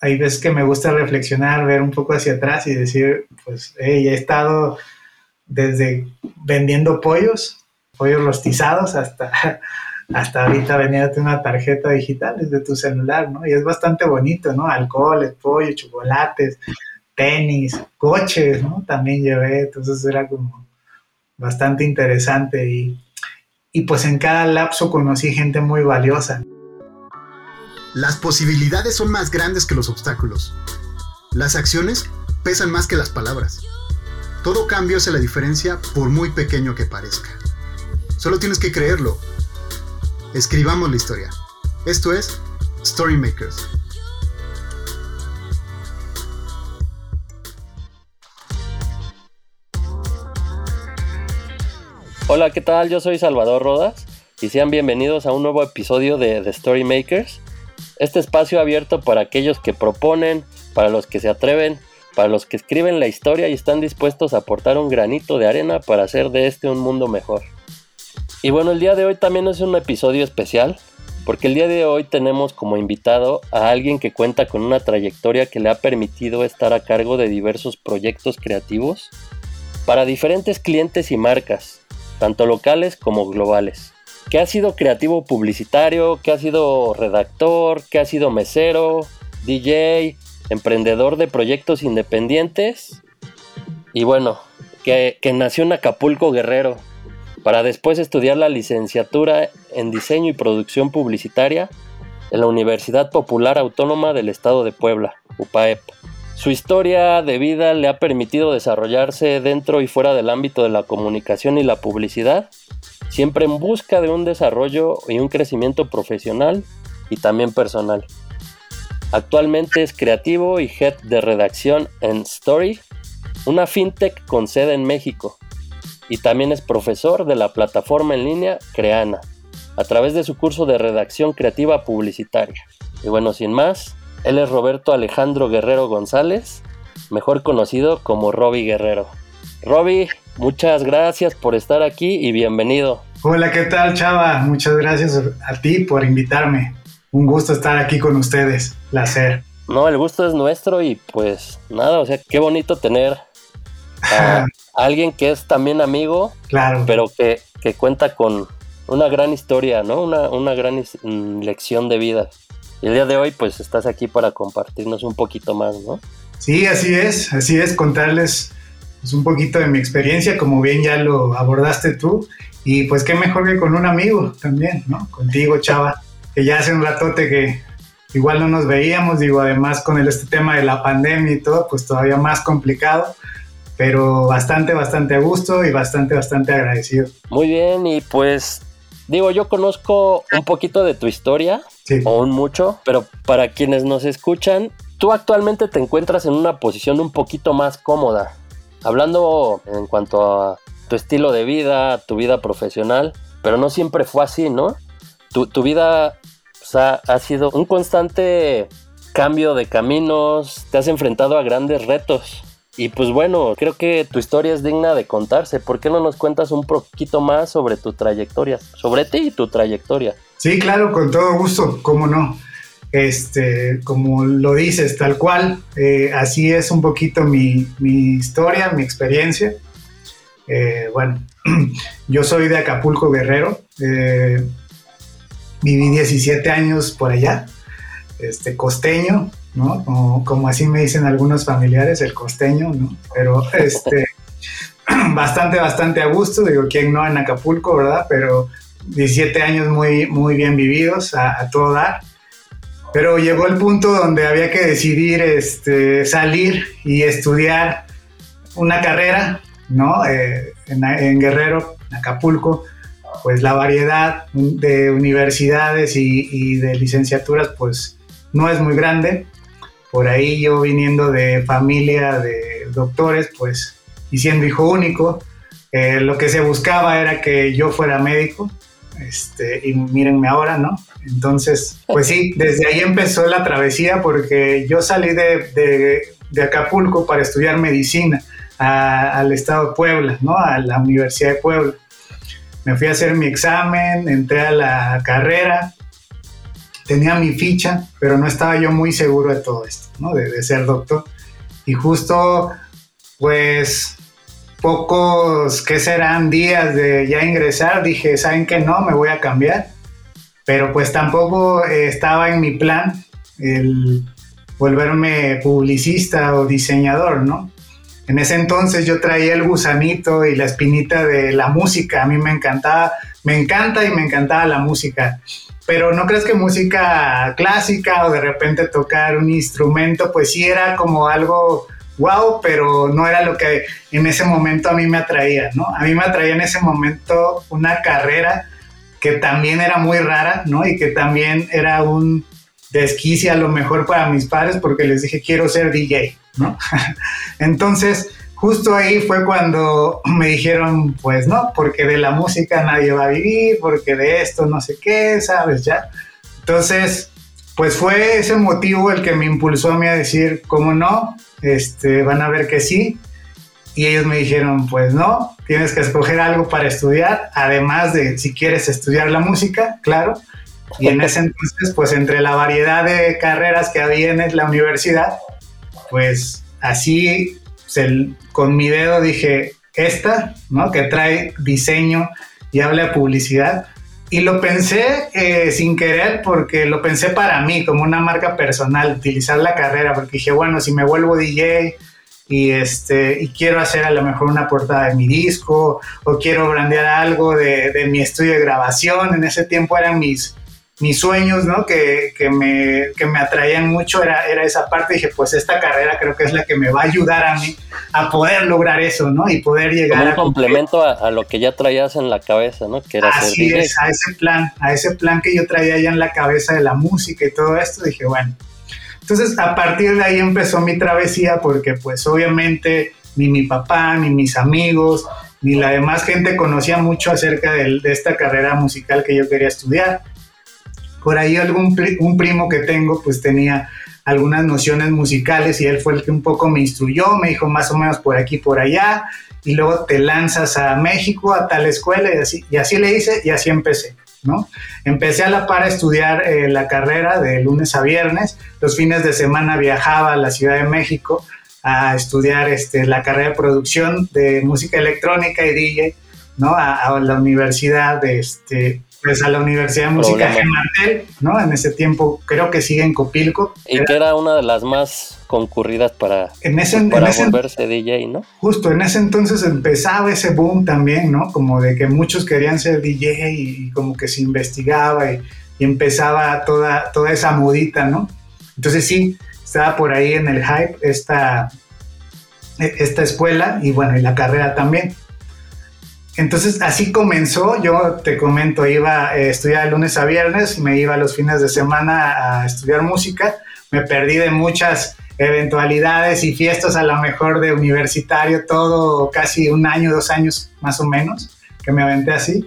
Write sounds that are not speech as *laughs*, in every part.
hay veces que me gusta reflexionar, ver un poco hacia atrás y decir, pues, hey, he estado desde vendiendo pollos, pollos rostizados, hasta, *laughs* hasta ahorita vendiéndote una tarjeta digital desde tu celular, ¿no? Y es bastante bonito, ¿no? Alcohol, pollo, chocolates, tenis, coches, ¿no? También llevé, entonces era como bastante interesante y, y pues en cada lapso conocí gente muy valiosa. Las posibilidades son más grandes que los obstáculos. Las acciones pesan más que las palabras. Todo cambio hace la diferencia por muy pequeño que parezca. Solo tienes que creerlo. Escribamos la historia. Esto es Storymakers. Hola, ¿qué tal? Yo soy Salvador Rodas y sean bienvenidos a un nuevo episodio de The Storymakers este espacio abierto para aquellos que proponen, para los que se atreven, para los que escriben la historia y están dispuestos a aportar un granito de arena para hacer de este un mundo mejor. Y bueno, el día de hoy también es un episodio especial, porque el día de hoy tenemos como invitado a alguien que cuenta con una trayectoria que le ha permitido estar a cargo de diversos proyectos creativos para diferentes clientes y marcas, tanto locales como globales que ha sido creativo publicitario, que ha sido redactor, que ha sido mesero, DJ, emprendedor de proyectos independientes y bueno, que, nació en Acapulco Guerrero para después estudiar la licenciatura en diseño y producción publicitaria en la Universidad Popular Autónoma del Estado de Puebla, UPAEP. Su historia de vida le ha permitido desarrollarse dentro y fuera del ámbito de la comunicación y la publicidad siempre en busca de un desarrollo y un crecimiento profesional y también personal. Actualmente es creativo y head de redacción en Story, una fintech con sede en México, y también es profesor de la plataforma en línea Creana, a través de su curso de redacción creativa publicitaria. Y bueno, sin más, él es Roberto Alejandro Guerrero González, mejor conocido como Robbie Guerrero. Robbie, Muchas gracias por estar aquí y bienvenido. Hola, ¿qué tal, Chava? Muchas gracias a ti por invitarme. Un gusto estar aquí con ustedes. Placer. No, el gusto es nuestro y pues nada, o sea, qué bonito tener a *laughs* alguien que es también amigo, claro. pero que, cuenta con una gran historia, ¿no? Una, una gran mm, lección de vida. Y el día de hoy pues estás aquí para compartirnos un poquito más, ¿no? Sí, así es, así es, contarles pues, un poquito de mi experiencia, como bien ya lo abordaste tú. Y pues qué mejor que con un amigo también, ¿no? Contigo, Chava, que ya hace un ratote que igual no nos veíamos, digo, además con el, este tema de la pandemia y todo, pues todavía más complicado, pero bastante, bastante a gusto y bastante, bastante agradecido. Muy bien, y pues digo, yo conozco un poquito de tu historia, o un mucho, pero para quienes nos escuchan, tú actualmente te encuentras en una posición un poquito más cómoda. Hablando en cuanto a tu estilo de vida, tu vida profesional, pero no siempre fue así, ¿no? Tu, vida ha, sido un constante cambio de caminos, te has enfrentado a grandes retos. Y pues bueno, creo que tu historia es digna de contarse. ¿Por qué no nos cuentas un poquito más sobre tu trayectoria? Sobre ti y tu trayectoria. Sí, claro, con todo gusto, cómo no este, como lo dices, tal cual, eh, así es un poquito mi, historia, mi experiencia. Eh, bueno, *clears throat* yo soy de Acapulco Guerrero, eh, viví 17 años por allá, este, costeño, ¿no? Como, así me dicen algunos familiares, el costeño, ¿no? Pero este, *clears throat* bastante, bastante a gusto, digo, ¿quién no en Acapulco, verdad? Pero 17 años muy, muy bien vividos, a todo dar. Pero llegó el punto donde había que decidir este, salir y estudiar una carrera, ¿no? Eh, en, Guerrero, en Acapulco, pues la variedad de universidades y, de licenciaturas, pues no es muy grande. Por ahí yo viniendo de familia de doctores, pues, y siendo hijo único, eh, lo que se buscaba era que yo fuera médico, este, y mírenme ahora, ¿no? Entonces, pues sí, desde ahí empezó la travesía porque yo salí de, Acapulco para estudiar medicina al estado de Puebla, ¿no? A la Universidad de Puebla. Me fui a hacer mi examen, entré a la carrera, tenía mi ficha, pero no estaba yo muy seguro de todo esto, ¿no? De, de ser doctor. Y justo, pues, pocos, ¿qué serán? Días de ya ingresar, dije, ¿saben qué? No, me voy a cambiar. Pero pues tampoco estaba en mi plan el volverme publicista o diseñador, ¿no? En ese entonces yo traía el gusanito y la espinita de la música, a mí me encantaba, me encanta y me encantaba la música, pero no crees que música clásica o de repente tocar un instrumento, pues sí era como algo wow, pero no era lo que en ese momento a mí me atraía, ¿no? A mí me atraía en ese momento una carrera que también era muy rara, ¿no? Y que también era un desquicia a lo mejor para mis padres porque les dije quiero ser DJ, ¿no? *laughs* Entonces, justo ahí fue cuando *clears throat* me dijeron, pues no, porque de la música nadie va a vivir, porque de esto no sé qué, ¿sabes? Ya. Entonces, pues fue ese motivo el que me impulsó a mí a decir, ¿cómo no? Este, van a ver que sí. Y ellos me dijeron, pues no, tienes que escoger algo para estudiar, además de si quieres estudiar la música, claro. Y en ese entonces, pues entre la variedad de carreras que había en la universidad, pues así con mi dedo dije, esta, ¿no? Que trae diseño y habla de publicidad. Y lo pensé eh, sin querer porque lo pensé para mí, como una marca personal, utilizar la carrera, porque dije, bueno, si me vuelvo DJ y, este, y quiero hacer a lo mejor una portada de mi disco o quiero brandear algo de, de mi estudio de grabación, en ese tiempo eran mis, mis sueños, ¿no? Que, que, me, que me atraían mucho era, era esa parte. Dije, pues esta carrera creo que es la que me va a ayudar a mí a poder lograr eso, ¿no? Y poder llegar Como un complemento a, lo que ya traías en la cabeza, ¿no? Que era Así es, a ese plan, a ese plan que yo traía ya en la cabeza de la música y todo esto, dije, bueno. Entonces, a partir de ahí empezó mi travesía porque pues obviamente ni mi papá, ni mis amigos, ni la demás gente conocía mucho acerca de, de esta carrera musical que yo quería estudiar por ahí algún un primo que tengo pues tenía algunas nociones musicales y él fue el que un poco me instruyó, me dijo más o menos por aquí, por allá, y luego te lanzas a México, a tal escuela, y así, y así le hice y así empecé. ¿no? Empecé a la par a estudiar eh, la carrera de lunes a viernes, los fines de semana viajaba a la Ciudad de México a estudiar este, la carrera de producción de música electrónica y DJ, ¿no? A, a la universidad de, este, pues a la Universidad de Música de Martel, ¿no? En ese tiempo creo que sigue en Copilco. Y que era una de las más concurridas para, en ese, para volverse DJ, ¿no? Justo, en ese entonces empezaba ese boom también, ¿no? Como de que muchos querían ser DJ y, como que se investigaba y, empezaba toda, toda esa modita, ¿no? Entonces sí, estaba por ahí en el hype esta, esta escuela y bueno, y la carrera también. Entonces así comenzó, yo te comento, iba a estudiar de lunes a viernes, me iba los fines de semana a estudiar música, me perdí de muchas eventualidades y fiestas a lo mejor de universitario, todo casi un año, dos años más o menos, que me aventé así,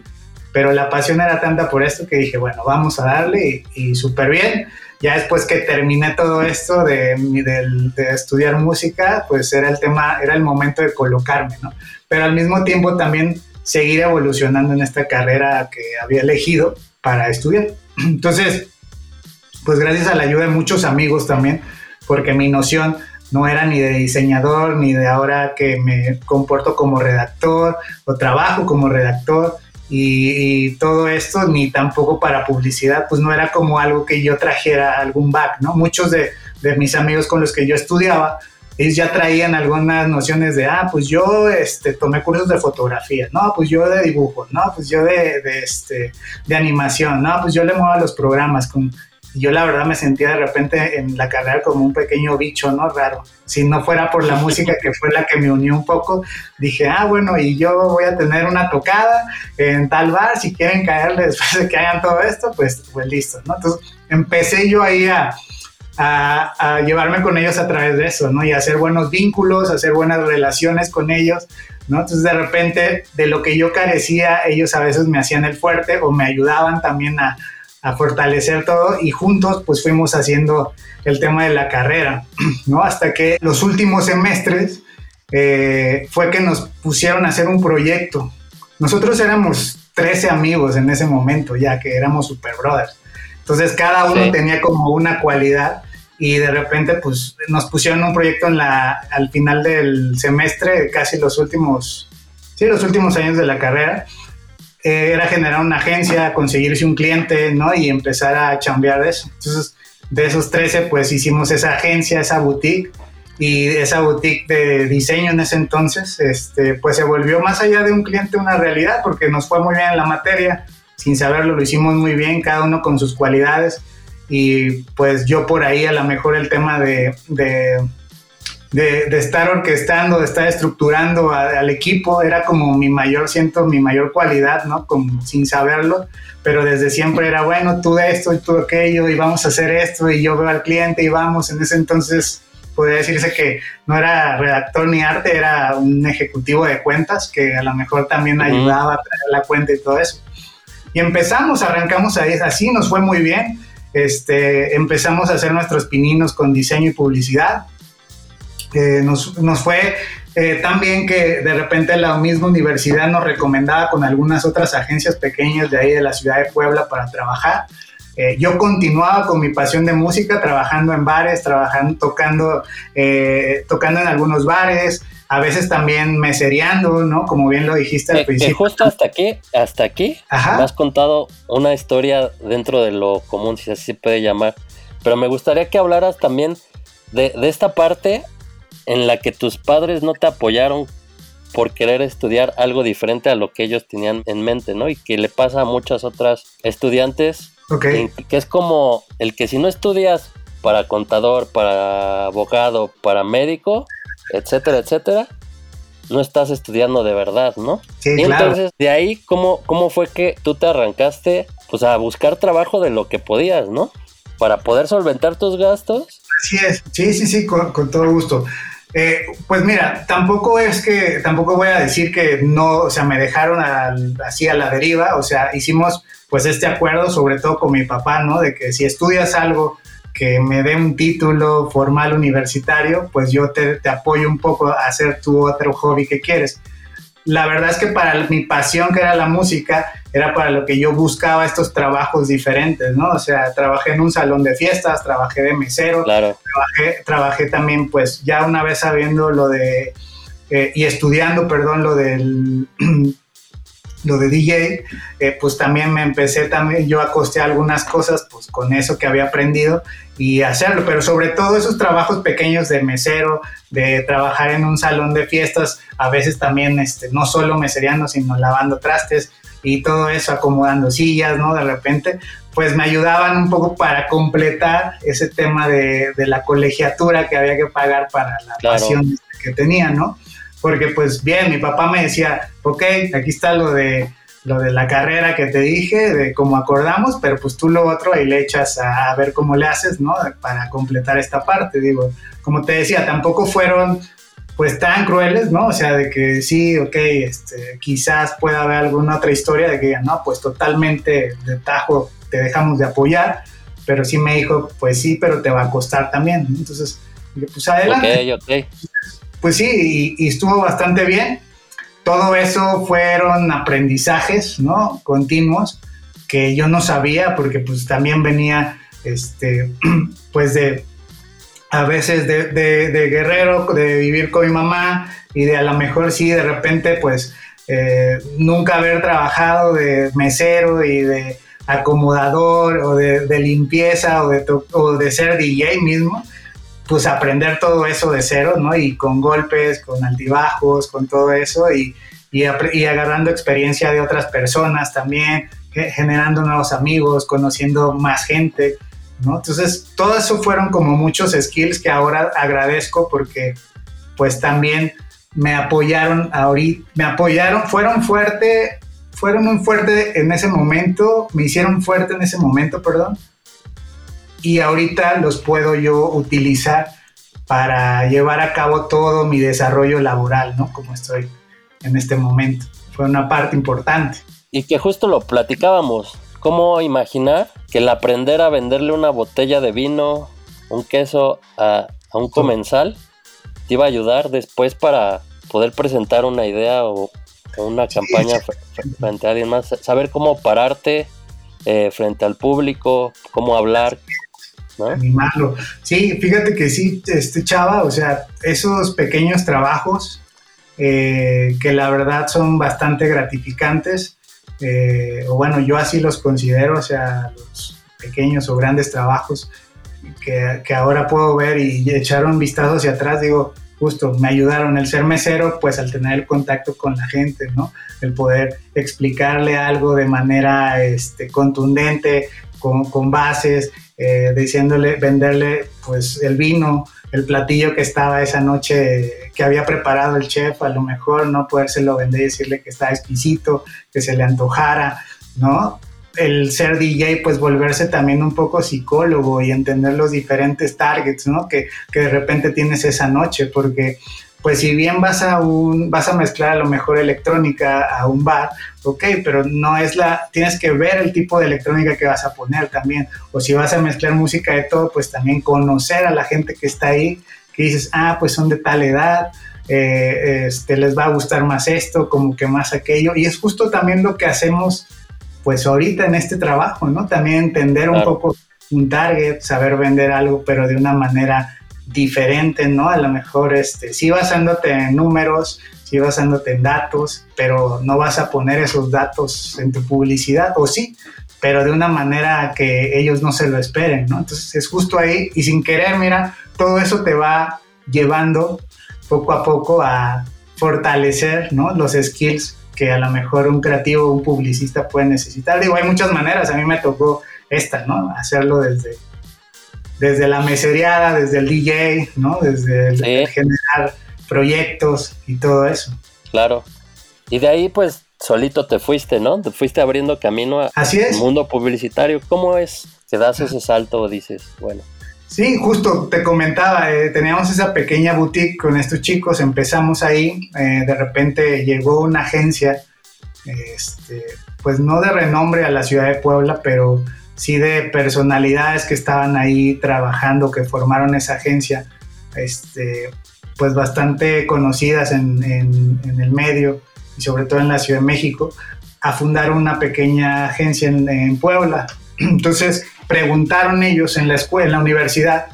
pero la pasión era tanta por esto que dije, bueno, vamos a darle y, súper bien. Ya después que terminé todo esto de, de, de, estudiar música, pues era el tema, era el momento de colocarme, ¿no? Pero al mismo tiempo también seguir evolucionando en esta carrera que había elegido para estudiar. *clears throat* Entonces, pues gracias a la ayuda de muchos amigos también, porque mi noción no era ni de diseñador, ni de ahora que me comporto como redactor o trabajo como redactor y, todo esto, ni tampoco para publicidad, pues no era como algo que yo trajera algún back, ¿no? Muchos de, mis amigos con los que yo estudiaba, ellos ya traían algunas nociones de, ah, pues yo este, tomé cursos de fotografía, no, pues yo de dibujo, no, pues yo de, de, este, de animación, no, pues yo le muevo a los programas. Con, yo la verdad me sentía de repente en la carrera como un pequeño bicho, ¿no? Raro. Si no fuera por la música que fue la que me unió un poco, dije, ah, bueno, y yo voy a tener una tocada en tal bar, si quieren caerle después de que hagan todo esto, pues, pues listo, ¿no? Entonces empecé yo ahí a, a, llevarme con ellos a través de eso, ¿no? Y hacer buenos vínculos, hacer buenas relaciones con ellos, ¿no? Entonces de repente de lo que yo carecía, ellos a veces me hacían el fuerte o me ayudaban también a, fortalecer todo y juntos pues fuimos haciendo el tema de la carrera, *clears throat* ¿no? Hasta que los últimos semestres eh, fue que nos pusieron a hacer un proyecto. Nosotros éramos 13 amigos en ese momento ya que éramos super brothers Entonces cada uno tenía como una cualidad y de repente pues nos pusieron un proyecto en la, al final del semestre, casi los últimos, sí, los últimos años de la carrera. Eh, era generar una agencia, conseguirse un cliente, ¿no? Y empezar a chambear de eso. Entonces, de esos 13, pues hicimos esa agencia, esa boutique y esa boutique de diseño en ese entonces, este, pues se volvió más allá de un cliente una realidad porque nos fue muy bien en la materia, sin saberlo lo hicimos muy bien, cada uno con sus cualidades y pues yo por ahí a lo mejor el tema de, de, de, estar orquestando, de estar estructurando al equipo era como mi mayor, siento mi mayor cualidad, ¿no? Como sin saberlo, pero desde siempre era, bueno, tú de esto y tú aquello y vamos a hacer esto y yo veo al cliente y vamos, en ese entonces podría decirse que no era redactor ni arte, era un ejecutivo de cuentas que a lo mejor también ayudaba a traer la cuenta y todo eso. Y empezamos, arrancamos ahí, así, nos fue muy bien. Este, empezamos a hacer nuestros pininos con diseño y publicidad. Nos, nos, fue eh, tan bien que de repente la misma universidad nos recomendaba con algunas otras agencias pequeñas de ahí de la ciudad de Puebla para trabajar. Eh, yo continuaba con mi pasión de música, trabajando en bares, trabajando, tocando, eh, tocando en algunos bares, a veces también mesereando, ¿no? Como bien lo dijiste al eh, principio. justo hasta aquí, hasta aquí, me has contado una historia dentro de lo común, si así se puede llamar. Pero me gustaría que hablaras también de, de esta parte en la que tus padres no te apoyaron por querer estudiar algo diferente a lo que ellos tenían en mente, ¿no? Y que le pasa a muchas otras estudiantes que es como el que si no estudias para contador, para abogado, para médico, etcétera, etcétera, no estás estudiando de verdad, ¿no? Sí, y entonces, de ahí, ¿cómo, ¿cómo fue que tú te arrancaste pues a buscar trabajo de lo que podías, ¿no? Para poder solventar tus gastos. Así es, sí, sí, sí, con, todo gusto. Eh, pues mira, tampoco es que, tampoco voy a decir que no, o sea, me dejaron así a la deriva, o sea, hicimos pues este acuerdo, sobre todo con mi papá, ¿no? De que si estudias algo que me dé un título formal universitario, pues yo te, apoyo un poco a hacer tu otro hobby que quieres. La verdad es que para mi pasión, que era la música, era para lo que yo buscaba estos trabajos diferentes, ¿no? O sea, trabajé en un salón de fiestas, trabajé de mesero, claro. trabajé, trabajé también, pues ya una vez sabiendo lo de, eh, y estudiando, perdón, lo del *clears throat* lo de DJ, eh, pues también me empecé también yo a costear algunas cosas, pues con eso que había aprendido y hacerlo, pero sobre todo esos trabajos pequeños de mesero, de trabajar en un salón de fiestas, a veces también este, no solo mesereando, sino lavando trastes y todo eso, acomodando sillas, ¿no? De repente, pues me ayudaban un poco para completar ese tema de, la colegiatura que había que pagar para la pasión que tenía, ¿no? Porque pues bien, mi papá me decía, ok, aquí está lo de, lo de la carrera que te dije, de cómo acordamos, pero pues tú lo otro ahí le echas a, ver cómo le haces, ¿no? Para completar esta parte, digo, como te decía, tampoco fueron pues tan crueles, ¿no? O sea, de que sí, ok, este, quizás pueda haber alguna otra historia de que no, pues totalmente de tajo te dejamos de apoyar, pero sí me dijo, pues sí, pero te va a costar también. Entonces, pues adelante. Ok, ok pues sí, y, estuvo bastante bien. Todo eso fueron aprendizajes, ¿no? Continuos que yo no sabía porque pues también venía, este, *clears throat* pues de, a veces de, guerrero, de vivir con mi mamá y de a lo mejor sí, de repente pues eh, nunca haber trabajado de mesero y de acomodador o de, de limpieza o de, o de ser DJ mismo pues aprender todo eso de cero, ¿no? Y con golpes, con altibajos, con todo eso y, y, agarrando experiencia de otras personas también, generando nuevos amigos, conociendo más gente, ¿no? Entonces, todo eso fueron como muchos skills que ahora agradezco porque pues también me apoyaron ahorita, me apoyaron, fueron fuerte, fueron muy fuerte en ese momento, me hicieron fuerte en ese momento, perdón, y ahorita los puedo yo utilizar para llevar a cabo todo mi desarrollo laboral, ¿no? Como estoy en este momento. Fue una parte importante. Y que justo lo platicábamos. ¿Cómo imaginar que el aprender a venderle una botella de vino, un queso a, un comensal, te iba a ayudar después para poder presentar una idea o, una campaña frente a alguien más? Saber cómo pararte eh, frente al público, cómo hablar. ¿No? Animarlo. Sí, fíjate que sí, este chava, o sea, esos pequeños trabajos eh, que la verdad son bastante gratificantes, eh, o bueno, yo así los considero, o sea, los pequeños o grandes trabajos que, que ahora puedo ver y echar un vistazo hacia atrás, digo, justo me ayudaron el ser mesero, pues al tener el contacto con la gente, ¿no? El poder explicarle algo de manera este, contundente, con, con bases, eh, diciéndole, venderle pues el vino, el platillo que estaba esa noche que había preparado el chef, a lo mejor no podérselo vender y decirle que está exquisito, que se le antojara, ¿no? el ser DJ, pues volverse también un poco psicólogo y entender los diferentes targets, ¿no? Que, que, de repente tienes esa noche, porque pues si bien vas a un, vas a mezclar a lo mejor electrónica a un bar, ok, pero no es la, tienes que ver el tipo de electrónica que vas a poner también, o si vas a mezclar música de todo, pues también conocer a la gente que está ahí, que dices, ah, pues son de tal edad, eh, este, les va a gustar más esto, como que más aquello, y es justo también lo que hacemos pues ahorita en este trabajo, ¿no? También entender un poco un target, saber vender algo, pero de una manera diferente, ¿no? A lo mejor, este, sí basándote en números, sí basándote en datos, pero no vas a poner esos datos en tu publicidad, o sí, pero de una manera que ellos no se lo esperen, ¿no? Entonces es justo ahí y sin querer, mira, todo eso te va llevando poco a poco a fortalecer, ¿no? Los skills que a lo mejor un creativo, un publicista puede necesitar. Digo, hay muchas maneras, a mí me tocó esta, ¿no? Hacerlo desde, desde la meseriada, desde el DJ, ¿no? Desde el, generar proyectos y todo eso. Claro. Y de ahí, pues, solito te fuiste, ¿no? Te fuiste abriendo camino al mundo publicitario. ¿Cómo es que das ese salto o dices, bueno, Sí, justo te comentaba, eh, teníamos esa pequeña boutique con estos chicos, empezamos ahí, eh, de repente llegó una agencia, este, pues no de renombre a la ciudad de Puebla, pero sí de personalidades que estaban ahí trabajando, que formaron esa agencia, este, pues bastante conocidas en, el medio y sobre todo en la Ciudad de México, a fundar una pequeña agencia en, en Puebla. *clears throat* Entonces, preguntaron ellos en la escuela, en la universidad,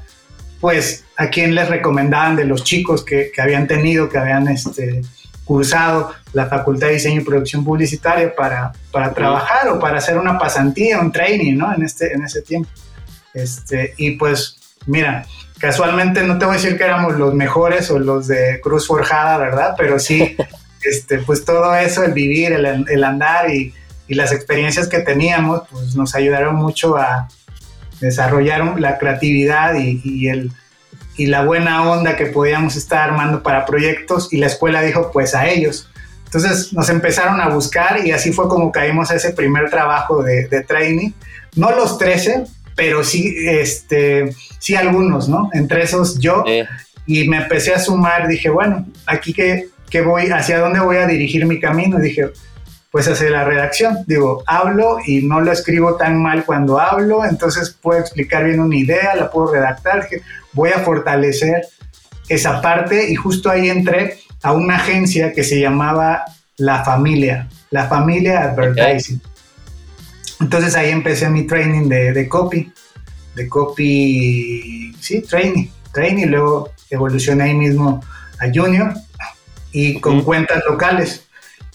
pues a quién les recomendaban de los chicos que, que habían tenido, que habían este, cursado la Facultad de Diseño y Producción Publicitaria para, para trabajar o para hacer una pasantía, un training, ¿no? En, este, en ese tiempo. Este, y pues, mira, casualmente no te voy a decir que éramos los mejores o los de Cruz Forjada, ¿verdad? Pero sí, *laughs* este, pues todo eso, el vivir, el, el andar y, y, las experiencias que teníamos, pues nos ayudaron mucho a, desarrollaron la creatividad y, el, y la buena onda que podíamos estar armando para proyectos y la escuela dijo pues a ellos. Entonces nos empezaron a buscar y así fue como caímos a ese primer trabajo de, training. No los 13, pero sí, este, sí algunos, ¿no? Entre esos yo. Y me empecé a sumar, dije, bueno, aquí que, que voy, hacia dónde voy a dirigir mi camino. dije, pues hacer la redacción. Digo, hablo y no lo escribo tan mal cuando hablo, entonces puedo explicar bien una idea, la puedo redactar, voy a fortalecer esa parte y justo ahí entré a una agencia que se llamaba La Familia, La Familia Advertising. Entonces ahí empecé mi training de, copy, de copy, sí, training, training, luego evolucioné ahí mismo a junior y con cuentas locales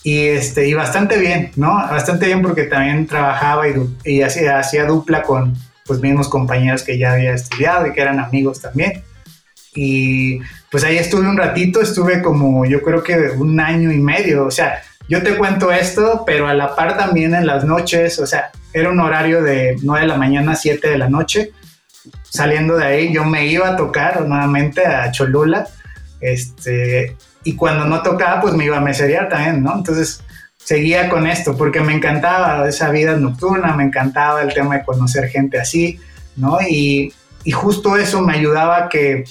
y, este, y bastante bien, ¿no? Bastante bien porque también trabajaba y, y hacía, hacía dupla con pues mismos compañeros que ya había estudiado y que eran amigos también. Y pues ahí estuve un ratito, estuve como yo creo que un año y medio, o sea, yo te cuento esto, pero a la par también en las noches, o sea, era un horario de 9 de la mañana a 7 de la noche. Saliendo de ahí, yo me iba a tocar nuevamente a Cholula, este, y cuando no tocaba, pues me iba a meserear también, ¿no? Entonces seguía con esto porque me encantaba esa vida nocturna, me encantaba el tema de conocer gente así, ¿no? Y, y justo eso me ayudaba a que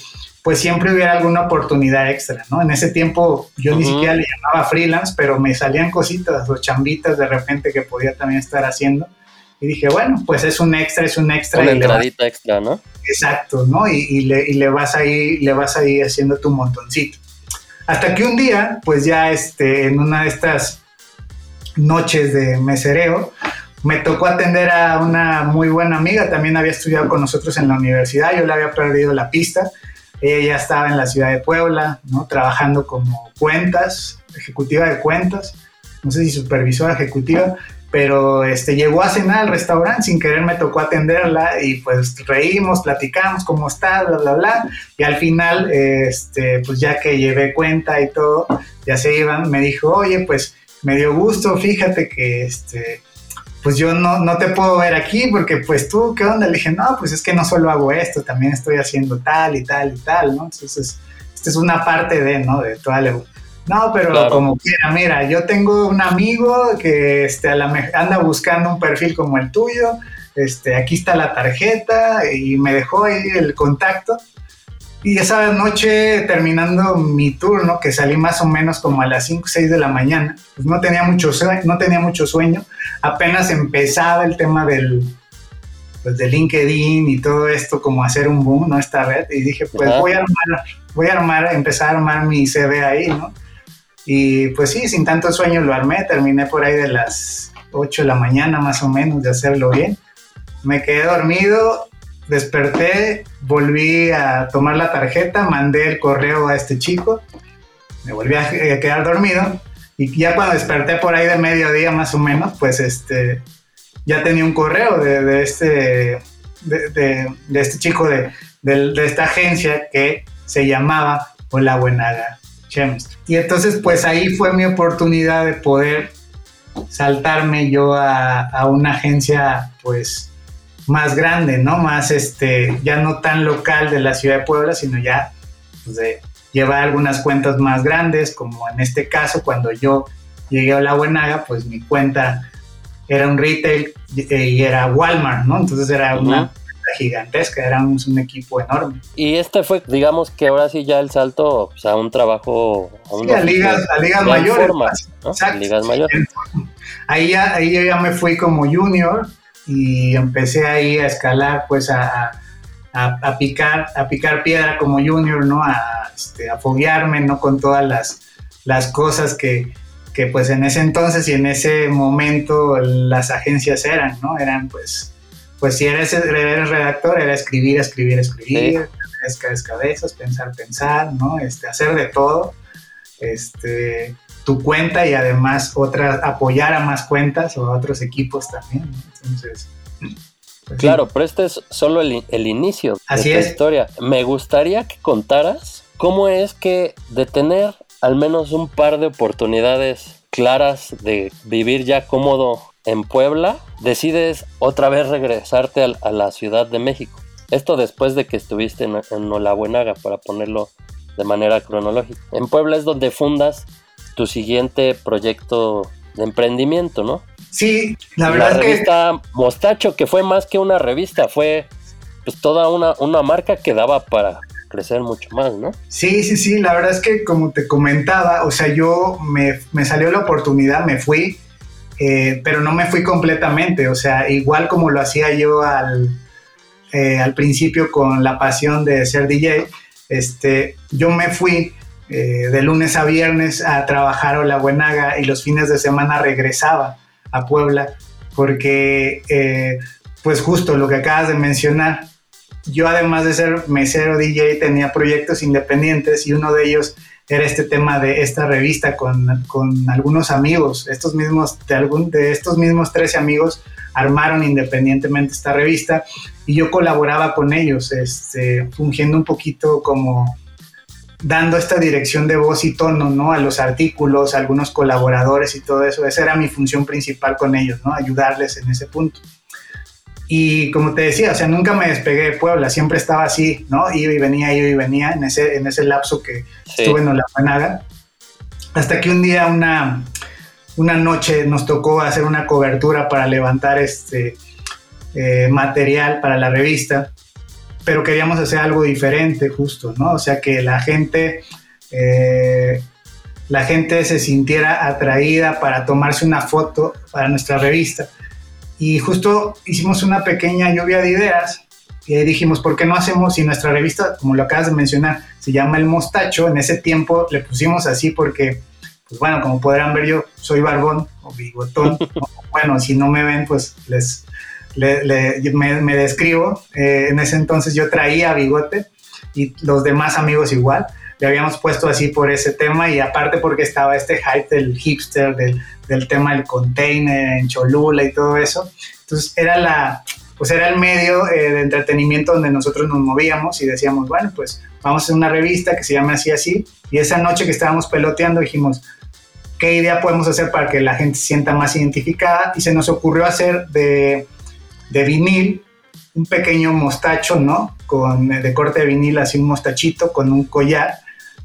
pues siempre hubiera alguna oportunidad extra, ¿no? En ese tiempo yo ni siquiera le llamaba freelance, pero me salían cositas o chambitas de repente que podía también estar haciendo. Y dije, bueno, pues es un extra, es un extra. Una entradita extra, ¿no? Exacto, ¿no? Y, y, le, y, le, vas ahí, le vas ahí haciendo tu montoncito. Hasta que un día, pues ya este, en una de estas noches de mesereo, me tocó atender a una muy buena amiga, también había estudiado con nosotros en la universidad, yo le había perdido la pista, ella ya estaba en la ciudad de Puebla, trabajando como cuentas, ejecutiva de cuentas, no sé si supervisora ejecutiva, pero este, llegó a cenar al restaurante, sin querer me tocó atenderla y pues reímos, platicamos cómo está, bla, bla, bla, y al final, este, pues ya que llevé cuenta y todo, ya se iban, me dijo, oye, pues me dio gusto, fíjate que este, pues yo no, no te puedo ver aquí porque pues tú, ¿qué onda? Le dije, no, pues es que no solo hago esto, también estoy haciendo tal y tal y tal, ¿no? Entonces, esta es una parte de, ¿no? De toda la... No, pero como quiera, mira, yo tengo un amigo que este, a la anda buscando un perfil como el tuyo, este, aquí está la tarjeta y me dejó ahí el contacto y esa noche, terminando mi turno, que salí más o menos como a las 5 o 6 de la mañana, pues no tenía, mucho sueño, no tenía mucho sueño. Apenas empezaba el tema del, pues de LinkedIn y todo esto, como hacer un boom, ¿no? Esta red. Y dije, pues voy a armar, voy a armar, empezar a armar mi CV ahí, ¿no? Y pues sí, sin tanto sueño lo armé. Terminé por ahí de las 8 de la mañana más o menos de hacerlo bien. Me quedé dormido desperté, volví a tomar la tarjeta, mandé el correo a este chico, me volví a quedar dormido y ya cuando desperté por ahí de mediodía más o menos, pues este, ya tenía un correo de, este, de, este chico de, esta agencia que se llamaba Hola Buenaga Y entonces pues ahí fue mi oportunidad de poder saltarme yo a, a una agencia pues más grande, ¿no? Más, este, ya no tan local de la ciudad de Puebla, sino ya pues, de llevar algunas cuentas más grandes, como en este caso, cuando yo llegué a La Buenaga, pues mi cuenta era un retail y era Walmart, ¿no? Entonces era una gigantesca, éramos un equipo enorme. Y este fue, digamos que ahora sí ya el salto o sea, un trabajo a, ligas, a ligas mayores. ligas mayores. Ahí, ya, ahí yo ya me fui como junior, y empecé ahí a escalar, pues a, a, picar, a picar piedra como junior, ¿no? A, este, a foguearme, ¿no? Con todas las, las cosas que, que, pues en ese entonces y en ese momento las agencias eran, ¿no? Eran pues, pues si eres, eres redactor, era escribir, escribir, escribir, sí. cabezas, pensar, pensar, ¿no? Este, hacer de todo. Este, tu cuenta y además otras, apoyar a más cuentas o a otros equipos también. Entonces, pues claro, pero este es solo el, inicio Así de esta historia. Me gustaría que contaras cómo es que de tener al menos un par de oportunidades claras de vivir ya cómodo en Puebla, decides otra vez regresarte a, la Ciudad de México. Esto después de que estuviste en, en para ponerlo de manera cronológica. En Puebla es donde fundas tu siguiente proyecto de emprendimiento, ¿no? Sí, la verdad la revista Mostacho, que fue más que una revista, fue pues toda una, una marca que daba para crecer mucho más, ¿no? Sí, sí, sí, la verdad es que como te comentaba, o sea, yo me, me salió la oportunidad, me fui, eh, pero no me fui completamente, o sea, igual como lo hacía yo al, eh, principio con la pasión de ser DJ, este, yo me fui eh, de lunes a viernes a trabajar a La Buenaga y los fines de semana regresaba a Puebla porque pues justo lo que acabas de mencionar, yo además de ser mesero DJ tenía proyectos independientes y uno de ellos era este tema de esta revista con, con algunos amigos, estos mismos, de, algún, de estos mismos 13 amigos armaron independientemente esta revista y yo colaboraba con ellos, este, fungiendo un poquito como dando esta dirección de voz y tono, ¿no? A los artículos, a algunos colaboradores y todo eso. Esa era mi función principal con ellos, ¿no? Ayudarles en ese punto. Y como te decía, o sea, nunca me despegué de Puebla, siempre estaba así, ¿no? Iba y venía, iba y venía en ese, en ese lapso que estuve en Olajuanaga. Hasta que un día, una, una noche, nos tocó hacer una cobertura para levantar este eh, material para la revista pero queríamos hacer algo diferente justo, ¿no? O sea, que la gente, eh, la gente se sintiera atraída para tomarse una foto para nuestra revista. Y justo hicimos una pequeña lluvia de ideas y dijimos, ¿por qué no hacemos, si nuestra revista, como lo acabas de mencionar, se llama El Mostacho, en ese tiempo le pusimos así porque pues bueno, como podrán ver yo soy barbón o bigotón. *laughs* bueno, si no me ven, pues les, me, describo. Eh, en ese entonces yo traía bigote y los demás amigos igual. Le habíamos puesto así por ese tema y aparte porque estaba este hype del hipster, del, del tema del container en Cholula y todo eso. Entonces era la, pues era el medio eh, de entretenimiento donde nosotros nos movíamos y decíamos, bueno, pues vamos a hacer una revista que se llame así, así. Y esa noche que estábamos peloteando dijimos, ¿qué idea podemos hacer para que la gente se sienta más identificada? Y se nos ocurrió hacer de, de vinil un pequeño mostacho, ¿no? Con, de corte de vinil, así un mostachito con un collar,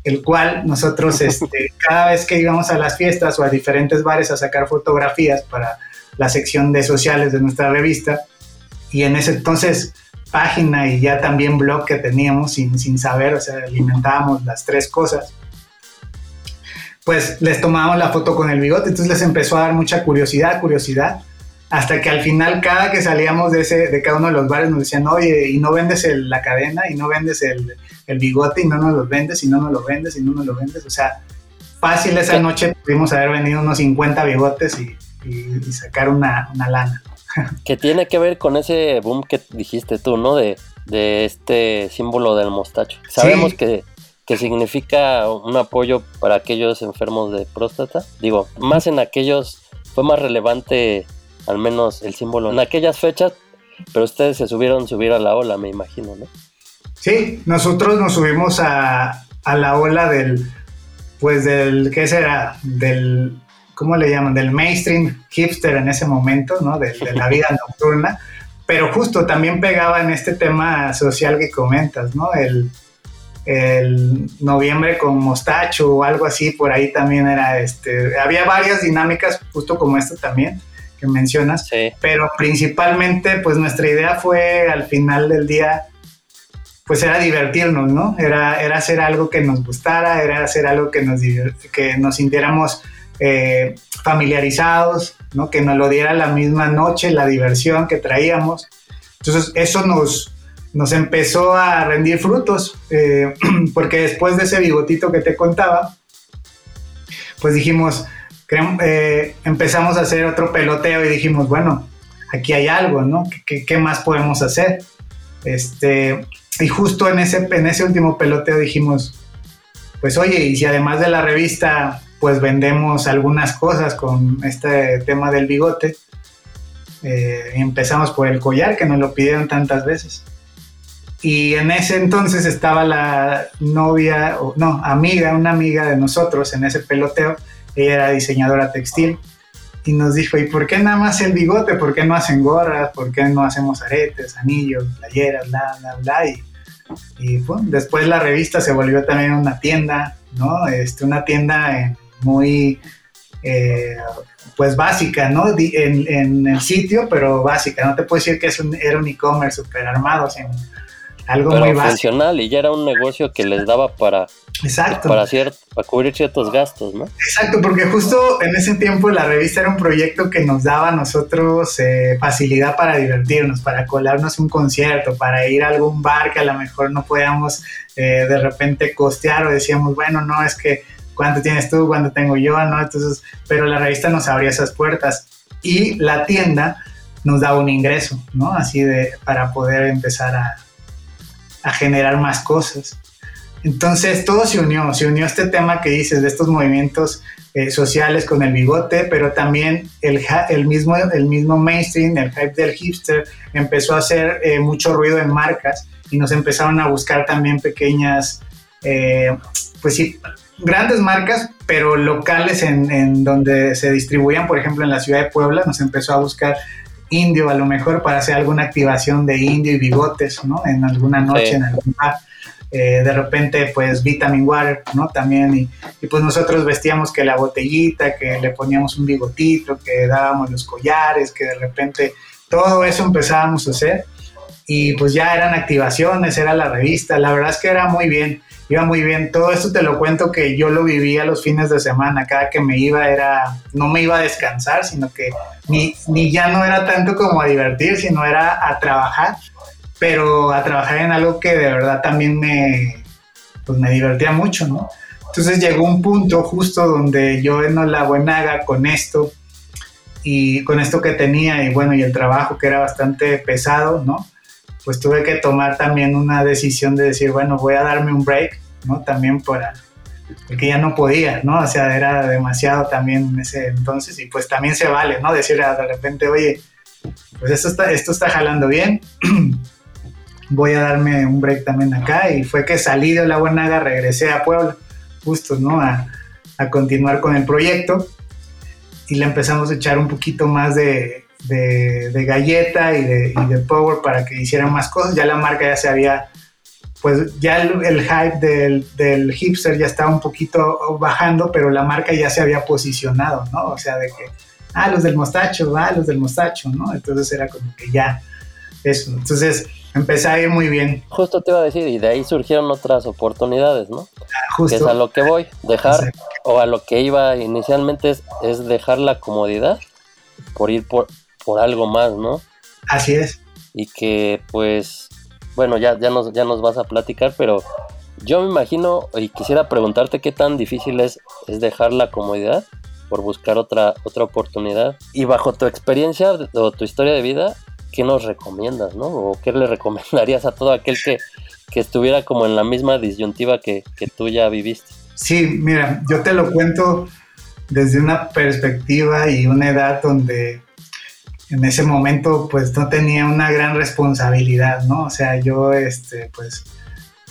el cual nosotros *laughs* este, cada vez que íbamos a las fiestas o a diferentes bares a sacar fotografías para la sección de sociales de nuestra revista, y en ese entonces página y ya también blog que teníamos sin, sin saber, o sea, alimentábamos las tres cosas, pues les tomábamos la foto con el bigote, entonces les empezó a dar mucha curiosidad, curiosidad, hasta que al final cada que salíamos de, ese, de cada uno de los bares nos decían, oye, y no vendes la cadena, y no vendes el, el, bigote, y no nos los vendes, y no nos lo vendes, y no nos lo vendes, o sea, fácil esa noche pudimos haber vendido unos 50 bigotes y, y, sacar una, una lana. *laughs* que tiene que ver con ese boom que dijiste tú, ¿no? De, de este símbolo del mostacho. Sabemos que, que significa un apoyo para aquellos enfermos de próstata. Digo, más en aquellos, fue más relevante al menos el símbolo en aquellas fechas, pero ustedes se subieron subir a la ola, me imagino, ¿no? Sí, nosotros nos subimos a, a la ola del, pues del, ¿qué será? Del ¿cómo le llaman? Del mainstream hipster en ese momento, ¿no? De, la vida *laughs* nocturna, pero justo también pegaba en este tema social que comentas, ¿no? El, noviembre con mostacho o algo así, por ahí también era, este, había varias dinámicas justo como esta también que mencionas, pero principalmente pues nuestra idea fue al final del día pues era divertirnos, ¿no? Era, era hacer algo que nos gustara, era hacer algo que nos, que nos sintiéramos eh, familiarizados, ¿no? que nos lo diera la misma noche, la diversión que traíamos. Entonces eso nos, nos empezó a rendir frutos, eh, *clears throat* porque después de ese bigotito que te contaba, pues dijimos, eh, empezamos a hacer otro peloteo y dijimos, bueno, aquí hay algo, ¿no? ¿Qué, qué más podemos hacer? Este, y justo en ese, en ese último peloteo dijimos, pues oye, y si además de la revista pues vendemos algunas cosas con este tema del bigote. Eh, empezamos por el collar, que nos lo pidieron tantas veces. Y en ese entonces estaba la novia, no, amiga, una amiga de nosotros en ese peloteo. Ella era diseñadora textil y nos dijo, ¿y por qué nada más el bigote? ¿Por qué no hacen gorras? ¿Por qué no hacemos aretes, anillos, playeras, bla, bla, bla? Y, después la revista se volvió también una tienda, ¿no? Este, una tienda en muy eh, pues básica, ¿no? En, el sitio, pero básica. No te puedo decir que es un, era un e-commerce super armado, sino algo muy básico. funcional y ya era un negocio que les daba para, Exacto. Para, para cubrir ciertos gastos, ¿no? Exacto, porque justo en ese tiempo la revista era un proyecto que nos daba a nosotros eh, facilidad para divertirnos, para colarnos un concierto, para ir a algún bar que a lo mejor no podíamos eh, de repente costear o decíamos, bueno, no, es que cuánto tienes tú, cuánto tengo yo, ¿no? Entonces, pero la revista nos abría esas puertas y la tienda nos daba un ingreso, ¿no? Así de, para poder empezar a, a generar más cosas. Entonces todo se unió, se unió este tema que dices de estos movimientos eh, sociales con el bigote, pero también el, el, mismo, el mismo mainstream, el hype del hipster, empezó a hacer eh, mucho ruido en marcas y nos empezaron a buscar también pequeñas, eh, pues sí, grandes marcas, pero locales en, donde se distribuían, por ejemplo, en la ciudad de Puebla, nos empezó a buscar indio a lo mejor para hacer alguna activación de indio y bigotes, ¿no? En alguna noche, en algún bar. Eh, de repente, pues Vitamin Water, ¿no? También, y, y, pues nosotros vestíamos que la botellita, que le poníamos un bigotito, que dábamos los collares, que de repente todo eso empezábamos a hacer. Y pues ya eran activaciones, era la revista, la verdad es que era muy bien iba muy bien. Todo esto te lo cuento que yo lo vivía los fines de semana. Cada que me iba era, no me iba a descansar, sino que ni, ni ya no era tanto como a divertir, sino era a trabajar, pero a trabajar en algo que de verdad también me, pues me divertía mucho, ¿no? Entonces llegó un punto justo donde yo en la buenaga con esto y con esto que tenía y bueno, y el trabajo que era bastante pesado, ¿no? Pues tuve que tomar también una decisión de decir, bueno, voy a darme un break, ¿no? También para, porque ya no podía, ¿no? O sea, era demasiado también en ese entonces y pues también se vale, ¿no? Decir de repente, oye, pues esto está, esto está jalando bien, *clears throat* voy a darme un break también acá y fue que salí de la Buenaga, regresé a Puebla, justo, ¿no? A, a continuar con el proyecto y le empezamos a echar un poquito más de, de, galleta y de, y de, power para que hicieran más cosas. Ya la marca ya se había, pues ya el, hype del, del, hipster ya estaba un poquito bajando, pero la marca ya se había posicionado, ¿no? O sea, de que, ah, los del mostacho, ah, los del mostacho, ¿no? Entonces era como que ya eso. Entonces empecé a ir muy bien. Justo te iba a decir, y de ahí surgieron otras oportunidades, ¿no? Ah, justo. Que es a lo que voy, dejar, o a lo que iba inicialmente es, es dejar la comodidad por ir por, por algo más, ¿no? Así es. Y que pues, bueno, ya, ya, nos, ya nos vas a platicar, pero yo me imagino y quisiera preguntarte qué tan difícil es, es dejar la comodidad por buscar otra, otra oportunidad. Y bajo tu experiencia o tu historia de vida, ¿qué nos recomiendas, no? ¿O qué le *laughs* recomendarías a todo aquel que, que estuviera como en la misma disyuntiva que, que tú ya viviste? Sí, mira, yo te lo cuento desde una perspectiva y una edad donde en ese momento pues no tenía una gran responsabilidad, ¿no? O sea, yo este pues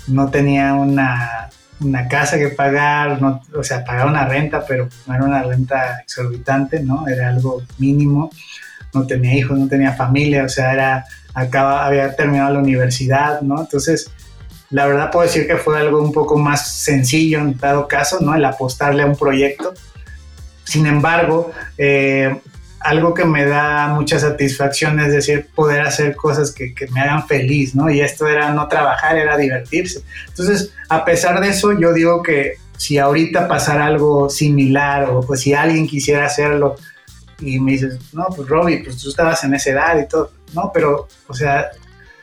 no tenía una, una casa que pagar, no, o sea, pagaba una renta, pero no era una renta exorbitante, ¿no? Era algo mínimo no tenía hijos, no tenía familia, o sea, era, acaba, había terminado la universidad, ¿no? Entonces, la verdad puedo decir que fue algo un poco más sencillo en dado caso, ¿no? El apostarle a un proyecto. Sin embargo, eh, algo que me da mucha satisfacción es decir, poder hacer cosas que, que, me hagan feliz, ¿no? Y esto era no trabajar, era divertirse. Entonces, a pesar de eso, yo digo que si ahorita pasara algo similar o pues si alguien quisiera hacerlo, y me dices, no, pues Robbie, pues tú estabas en esa edad y todo, no, pero, o sea,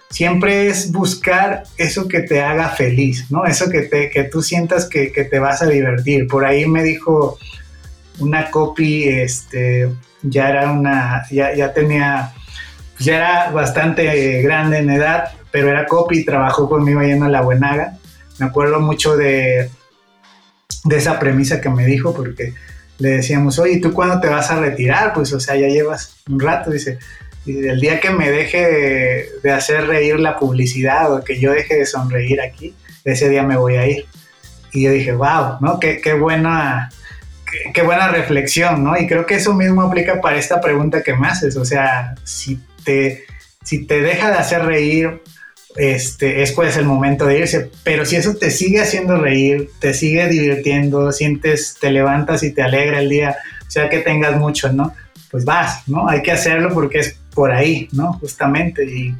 siempre es buscar eso que te haga feliz, ¿no? Eso que, te, que tú sientas que, que te vas a divertir. Por ahí me dijo una copy, este, ya era una, ya, ya tenía, ya era bastante grande en edad, pero era copy, trabajó conmigo ahí en la Buenaga. Me acuerdo mucho de, de esa premisa que me dijo, porque le decíamos, oye, ¿tú cuándo te vas a retirar? Pues, o sea, ya llevas un rato, dice, el día que me deje de, hacer reír la publicidad o que yo deje de sonreír aquí, ese día me voy a ir. Y yo dije, wow, ¿no? Qué, qué buena, qué, buena reflexión, ¿no? Y creo que eso mismo aplica para esta pregunta que me haces, o sea, si te, si te deja de hacer reír, este, es pues el momento de irse. Pero si eso te sigue haciendo reír, te sigue divirtiendo, sientes, te levantas y te alegra el día, o sea que tengas mucho, ¿no? Pues vas, ¿no? Hay que hacerlo porque es por ahí, ¿no? Justamente. Y,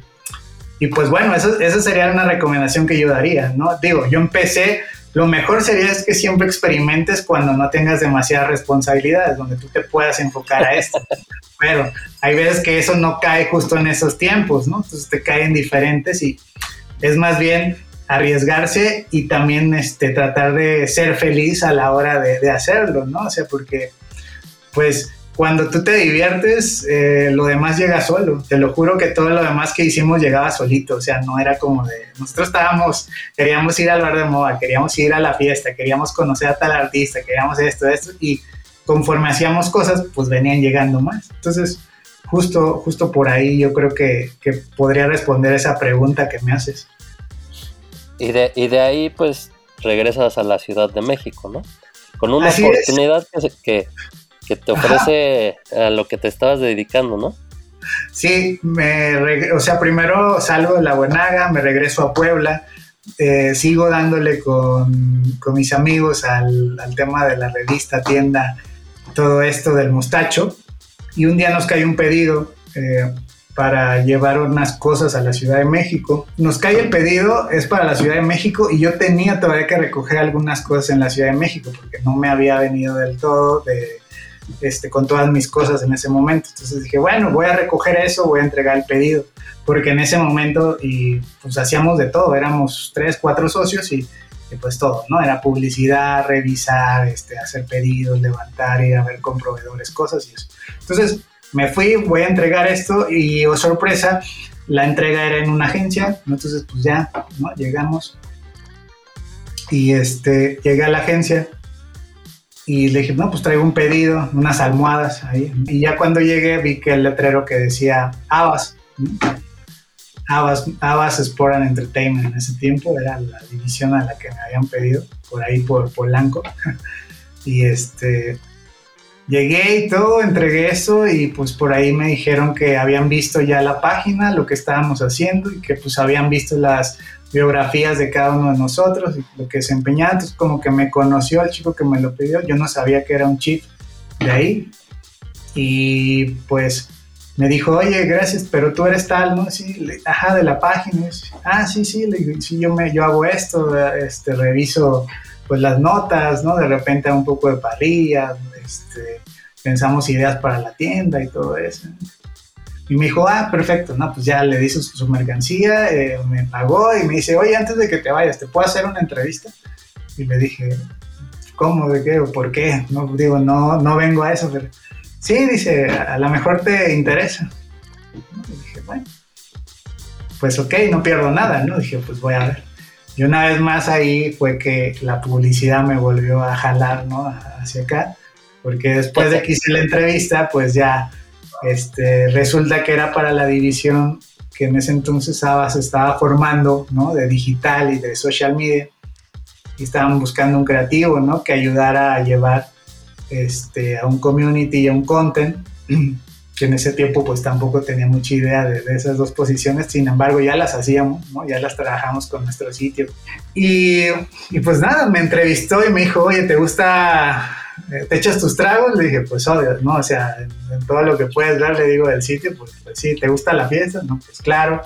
y pues bueno, eso, sería una recomendación que yo daría, ¿no? Digo, yo empecé, lo mejor sería es que siempre experimentes cuando no tengas demasiadas responsabilidades, donde tú te puedas enfocar a esto. *laughs* Pero hay veces que eso no cae justo en esos tiempos, ¿no? Entonces te caen diferentes y es más bien arriesgarse y también este, tratar de ser feliz a la hora de, hacerlo, ¿no? O sea, porque pues cuando tú te diviertes, eh, lo demás llega solo. Te lo juro que todo lo demás que hicimos llegaba solito. O sea, no era como de. Nosotros estábamos, queríamos ir al bar de moda, queríamos ir a la fiesta, queríamos conocer a tal artista, queríamos esto, esto. Y conforme hacíamos cosas, pues venían llegando más. Entonces, justo, justo por ahí yo creo que, podría responder esa pregunta que me haces. Y de, y de ahí, pues, regresas a la Ciudad de México, ¿no? Con una oportunidad que, que, te ofrece a lo que te estabas dedicando, ¿no? Sí, me o sea, primero salgo de la Buenaga, me regreso a Puebla, eh, sigo dándole con, mis amigos al, al, tema de la revista, tienda todo esto del mostacho. Y un día nos cae un pedido eh, para llevar unas cosas a la Ciudad de México. Nos cae el pedido, es para la Ciudad de México y yo tenía todavía que recoger algunas cosas en la Ciudad de México porque no me había venido del todo de, este, con todas mis cosas en ese momento. Entonces dije, bueno, voy a recoger eso, voy a entregar el pedido. Porque en ese momento y pues hacíamos de todo, éramos tres, cuatro socios y pues todo, ¿no? Era publicidad, revisar, este, hacer pedidos, levantar, ir a ver con proveedores, cosas y eso. Entonces me fui, voy a entregar esto y, oh sorpresa, la entrega era en una agencia, entonces pues ya, ¿no? Llegamos y este, llegué a la agencia y le dije, no, pues traigo un pedido, unas almohadas ahí. Y ya cuando llegué vi que el letrero que decía Abbas, Abbas, Abbas Sport and Entertainment en ese tiempo, era la división a la que me habían pedido, por ahí por Polanco. *laughs* y este, llegué y todo, entregué eso y pues por ahí me dijeron que habían visto ya la página, lo que estábamos haciendo y que pues habían visto las biografías de cada uno de nosotros y lo que desempeñaba. Entonces como que me conoció el chico que me lo pidió, yo no sabía que era un chief de ahí y pues me dijo, oye, gracias, pero tú eres tal, ¿no? Sí, ajá, de la página. ah, sí, sí, sí yo, me, yo hago esto, este, reviso pues las notas, ¿no? De repente un poco de parrilla, este, pensamos ideas para la tienda y todo eso. Y me dijo, ah, perfecto, no, pues ya le di su, mercancía, eh, me pagó y me dice, oye, antes de que te vayas, ¿te puedo hacer una entrevista? Y le dije, ¿cómo? ¿De qué? ¿O por qué? No, digo, no, no vengo a eso, pero sí, dice, a lo mejor te interesa. Y dije, bueno, pues ok, no pierdo nada, ¿no? Dije, pues voy a ver. Y una vez más ahí fue que la publicidad me volvió a jalar, ¿no? Hacia acá, porque después de que hice la entrevista, pues ya este, resulta que era para la división que en ese entonces se estaba formando, ¿no? De digital y de social media. Y estaban buscando un creativo, ¿no? Que ayudara a llevar este, a un community y a un content, *clears throat* que en ese tiempo pues tampoco tenía mucha idea de, esas dos posiciones, sin embargo ya las hacíamos, ¿no? ya las trabajamos con nuestro sitio. Y, y pues nada, me entrevistó y me dijo, oye, ¿te gusta ¿te echas tus tragos? Le dije, pues obvio, ¿no? O sea, en, todo lo que puedes dar, le digo del sitio, pues, pues, sí, ¿te gusta la fiesta? No, pues claro,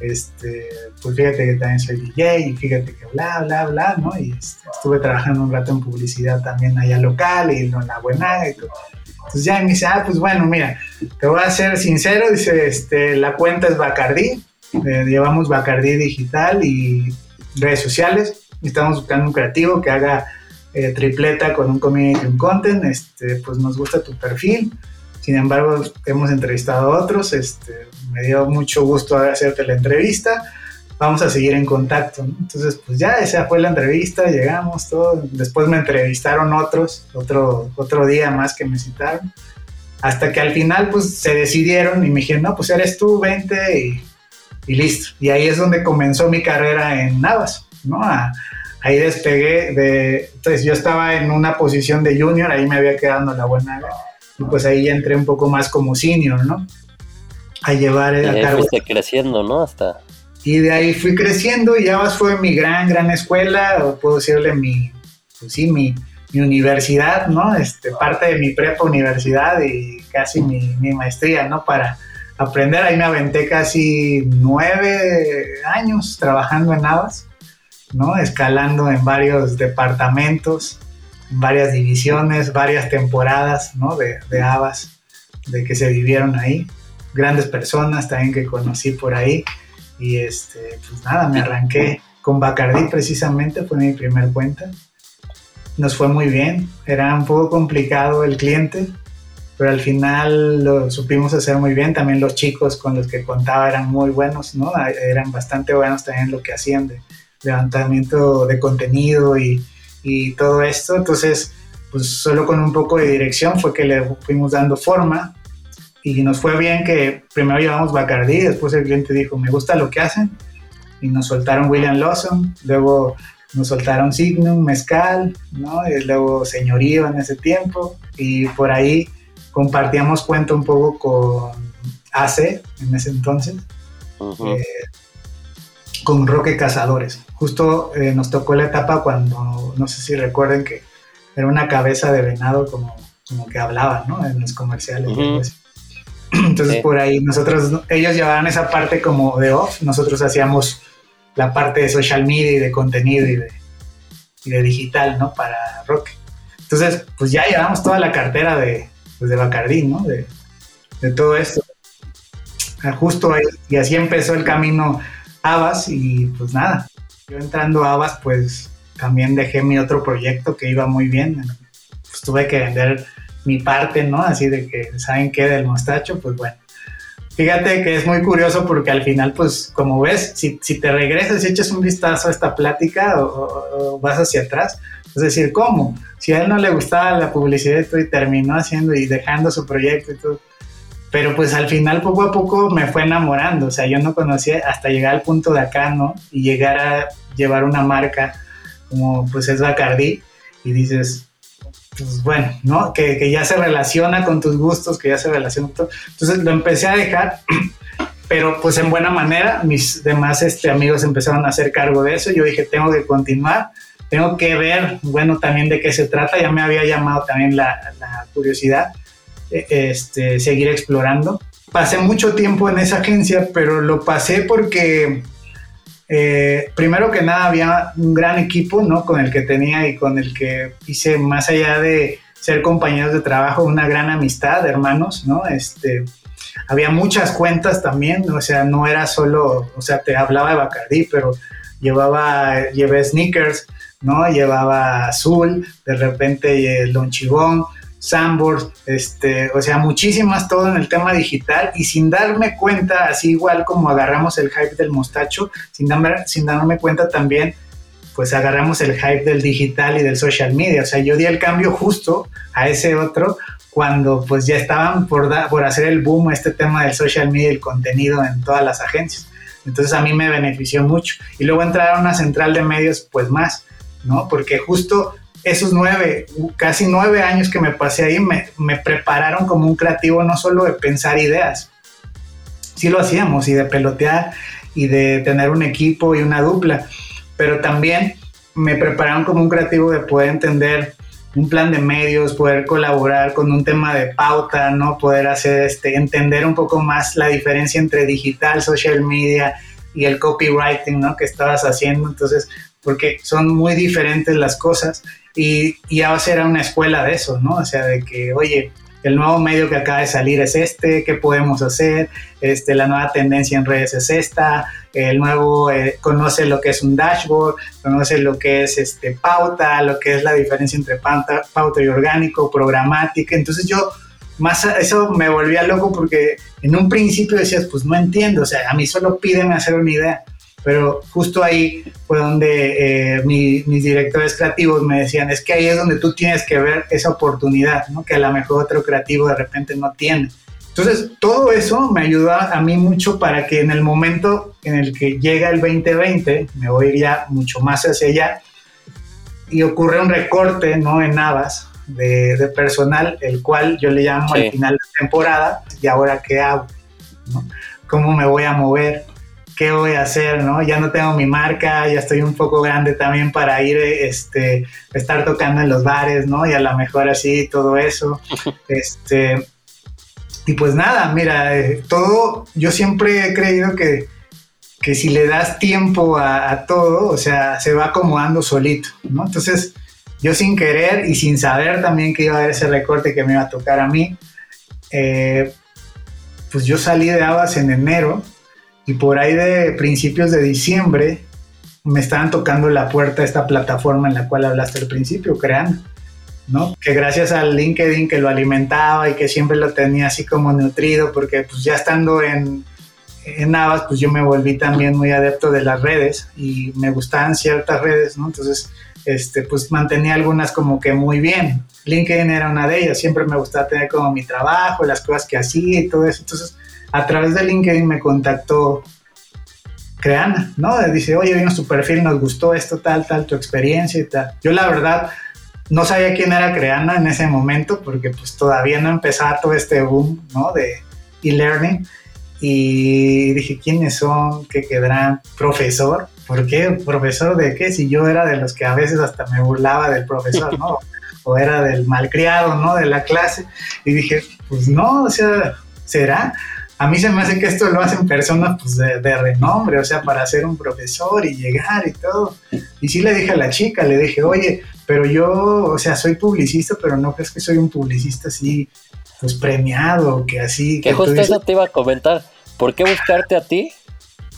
este, pues fíjate que también soy DJ y fíjate que bla, bla, bla, ¿no? Y este, estuve trabajando un rato en publicidad también allá local y en la buena y todo. Entonces ya me dice, ah, pues bueno, mira, te voy a ser sincero, dice, este, la cuenta es Bacardí, eh, llevamos Bacardí digital y redes sociales, y estamos buscando un creativo que haga eh, tripleta con un community y un content, este, pues nos gusta tu perfil. Sin embargo, hemos entrevistado a otros, este, me dio mucho gusto hacerte la entrevista, vamos a seguir en contacto. Entonces, pues ya esa fue la entrevista, llegamos, todo. Después me entrevistaron otros, otro, otro día más que me citaron, hasta que al final, pues se decidieron y me dijeron, no, pues eres tú, vente y, y listo. Y ahí es donde comenzó mi carrera en Navas, ¿no? Ahí despegué de, entonces yo estaba en una posición de junior, ahí me había quedado la buena, y pues ahí ya entré un poco más como senior, ¿no? A llevar y a cargo. Fuiste creciendo, ¿no? Hasta... Y de ahí fui creciendo y más fue mi gran, gran escuela, o puedo decirle mi, pues sí, mi, mi universidad, ¿no? Este, parte de mi prepa universidad y casi mi, mi maestría, ¿no? Para aprender, ahí me aventé casi nueve años trabajando en Navas ¿no? Escalando en varios departamentos, en varias divisiones, varias temporadas, ¿no? De, de habas, de que se vivieron ahí. Grandes personas también que conocí por ahí. Y este, pues nada, me arranqué con Bacardí precisamente, fue mi primer cuenta. Nos fue muy bien, era un poco complicado el cliente, pero al final lo supimos hacer muy bien. También los chicos con los que contaba eran muy buenos, ¿no? Eran bastante buenos también lo que hacían de, levantamiento de contenido y, y todo esto. Entonces, pues solo con un poco de dirección fue que le fuimos dando forma y nos fue bien que primero llevamos Bacardi, después el cliente dijo, me gusta lo que hacen y nos soltaron William Lawson, luego nos soltaron Signum, Mezcal, ¿no? Y luego Señorío en ese tiempo y por ahí compartíamos cuenta un poco con AC en ese entonces con Roque Cazadores. Justo eh, nos tocó la etapa cuando, no sé si recuerden que era una cabeza de venado como, como que hablaba, ¿no? En los comerciales. *clears throat* Entonces por ahí nosotros, ellos llevaban esa parte como de off, nosotros hacíamos la parte de social media y de contenido y de, y de digital, ¿no? Para Roque. Entonces, pues ya llevamos toda la cartera de, pues de Bacardí, ¿no? De, de todo esto. Justo ahí, y así empezó el camino Abas y pues nada, yo entrando a Abas pues también dejé mi otro proyecto que iba muy bien, pues tuve que vender mi parte, ¿no? Así de que, ¿saben qué? Del mostacho, pues bueno. Fíjate que es muy curioso porque al final, pues como ves, si, te regresas y echas un vistazo a esta plática o, vas hacia atrás, es decir, ¿cómo? Si a él no le gustaba la publicidad y terminó haciendo y dejando su proyecto y todo. Pero pues al final poco a poco me fue enamorando, o sea, yo no conocía hasta llegar al punto de acá, ¿no? Y llegar a llevar una marca como pues es Bacardi y dices, pues bueno, ¿no? Que, ya se relaciona con tus gustos, que ya se relaciona con todo. Entonces lo empecé a dejar, *clears throat* pero pues en buena manera, mis demás este, amigos empezaron a hacer cargo de eso, yo dije, tengo que continuar, tengo que ver, bueno, también de qué se trata, ya me había llamado también la, curiosidad, este, seguir explorando. Pasé mucho tiempo en esa agencia, pero lo pasé porque eh, primero que nada había un gran equipo, ¿no? Con el que tenía y con el que hice, más allá de ser compañeros de trabajo, una gran amistad, hermanos, ¿no? Este, había muchas cuentas también, o sea, no era solo, o sea, te hablaba de Bacardi, pero llevaba, llevé sneakers, ¿no? Llevaba azul, de repente el lonchibón, Sambors, este, o sea, muchísimas todo en el tema digital y sin darme cuenta, así igual como agarramos el hype del mostacho, sin darme, sin darme cuenta también, pues agarramos el hype del digital y del social media. O sea, yo di el cambio justo a ese otro cuando pues ya estaban por, por hacer el boom este tema del social media y el contenido en todas las agencias. Entonces a mí me benefició mucho. Y luego entrar a una central de medios, pues más, ¿no? Porque justo esos nueve, casi nueve años que me pasé ahí me, prepararon como un creativo no solo de pensar ideas, sí lo hacíamos y de pelotear y de tener un equipo y una dupla, pero también me prepararon como un creativo de poder entender un plan de medios, poder colaborar con un tema de pauta, ¿no? Poder hacer este, entender un poco más la diferencia entre digital, social media y el copywriting, ¿no? Que estabas haciendo. Entonces, porque son muy diferentes las cosas y, va a ser una escuela de eso, ¿no? O sea, de que, oye, el nuevo medio que acaba de salir es este, ¿qué podemos hacer? Este, la nueva tendencia en redes es esta, el nuevo eh, conoce lo que es un dashboard, conoce lo que es este, pauta, lo que es la diferencia entre pauta, pauta y orgánico, programática. Entonces yo, más eso me volvía loco porque en un principio decías, pues no entiendo, o sea, a mí solo piden hacer una idea pero justo ahí fue donde eh, mis directores creativos me decían, es que ahí es donde tú tienes que ver esa oportunidad, ¿no? que a lo mejor otro creativo de repente no tiene. Entonces, todo eso me ayudó a mí mucho para que en el momento en el que llega el 2020, me voy a ir ya mucho más hacia allá, y ocurre un recorte ¿no? en Navas de, de personal, el cual yo le llamo al final de temporada, y ahora qué hago, ¿no? ¿Cómo me voy a mover? ¿Qué voy a hacer? ¿no? Ya no tengo mi marca, ya estoy un poco grande también para ir, este, estar tocando en los bares, ¿no? Y a lo mejor así, todo eso. *laughs* este, y pues nada, mira, eh, todo, yo siempre he creído que, que si le das tiempo a, todo, o sea, se va acomodando solito, ¿no? Entonces, yo sin querer y sin saber también que iba a haber ese recorte que me iba a tocar a mí, eh, pues yo salí de Abas en enero y por ahí de principios de diciembre me estaban tocando la puerta esta plataforma en la cual hablaste al principio, crean, ¿no? Que gracias al LinkedIn que lo alimentaba y que siempre lo tenía así como nutrido, porque pues ya estando en, en Navas, pues yo me volví también muy adepto de las redes y me gustaban ciertas redes, ¿no? Entonces, este, pues mantenía algunas como que muy bien. LinkedIn era una de ellas, siempre me gustaba tener como mi trabajo, las cosas que hacía y todo eso. Entonces, a través de LinkedIn me contactó Creana, ¿no? Dice, oye, vimos tu perfil, nos gustó esto, tal, tal, tu experiencia y tal. Yo la verdad no sabía quién era Creana en ese momento porque pues todavía no empezaba todo este boom, ¿no? De e-learning. Y dije, ¿quiénes son? ¿Qué quedarán? ¿Profesor? ¿Por qué? ¿Profesor de qué? Si yo era de los que a veces hasta me burlaba del profesor, ¿no? *laughs* o era del malcriado, ¿no? De la clase. Y dije, pues no, o sea, ¿será? A mí se me hace que esto lo hacen personas pues, de, renombre, o sea, para ser un profesor y llegar y todo. Y sí le dije a la chica, le dije, oye, pero yo, o sea, soy publicista, pero no crees que soy un publicista así, pues premiado, que así. Que, justo eso te iba a comentar. ¿Por qué buscarte a ti?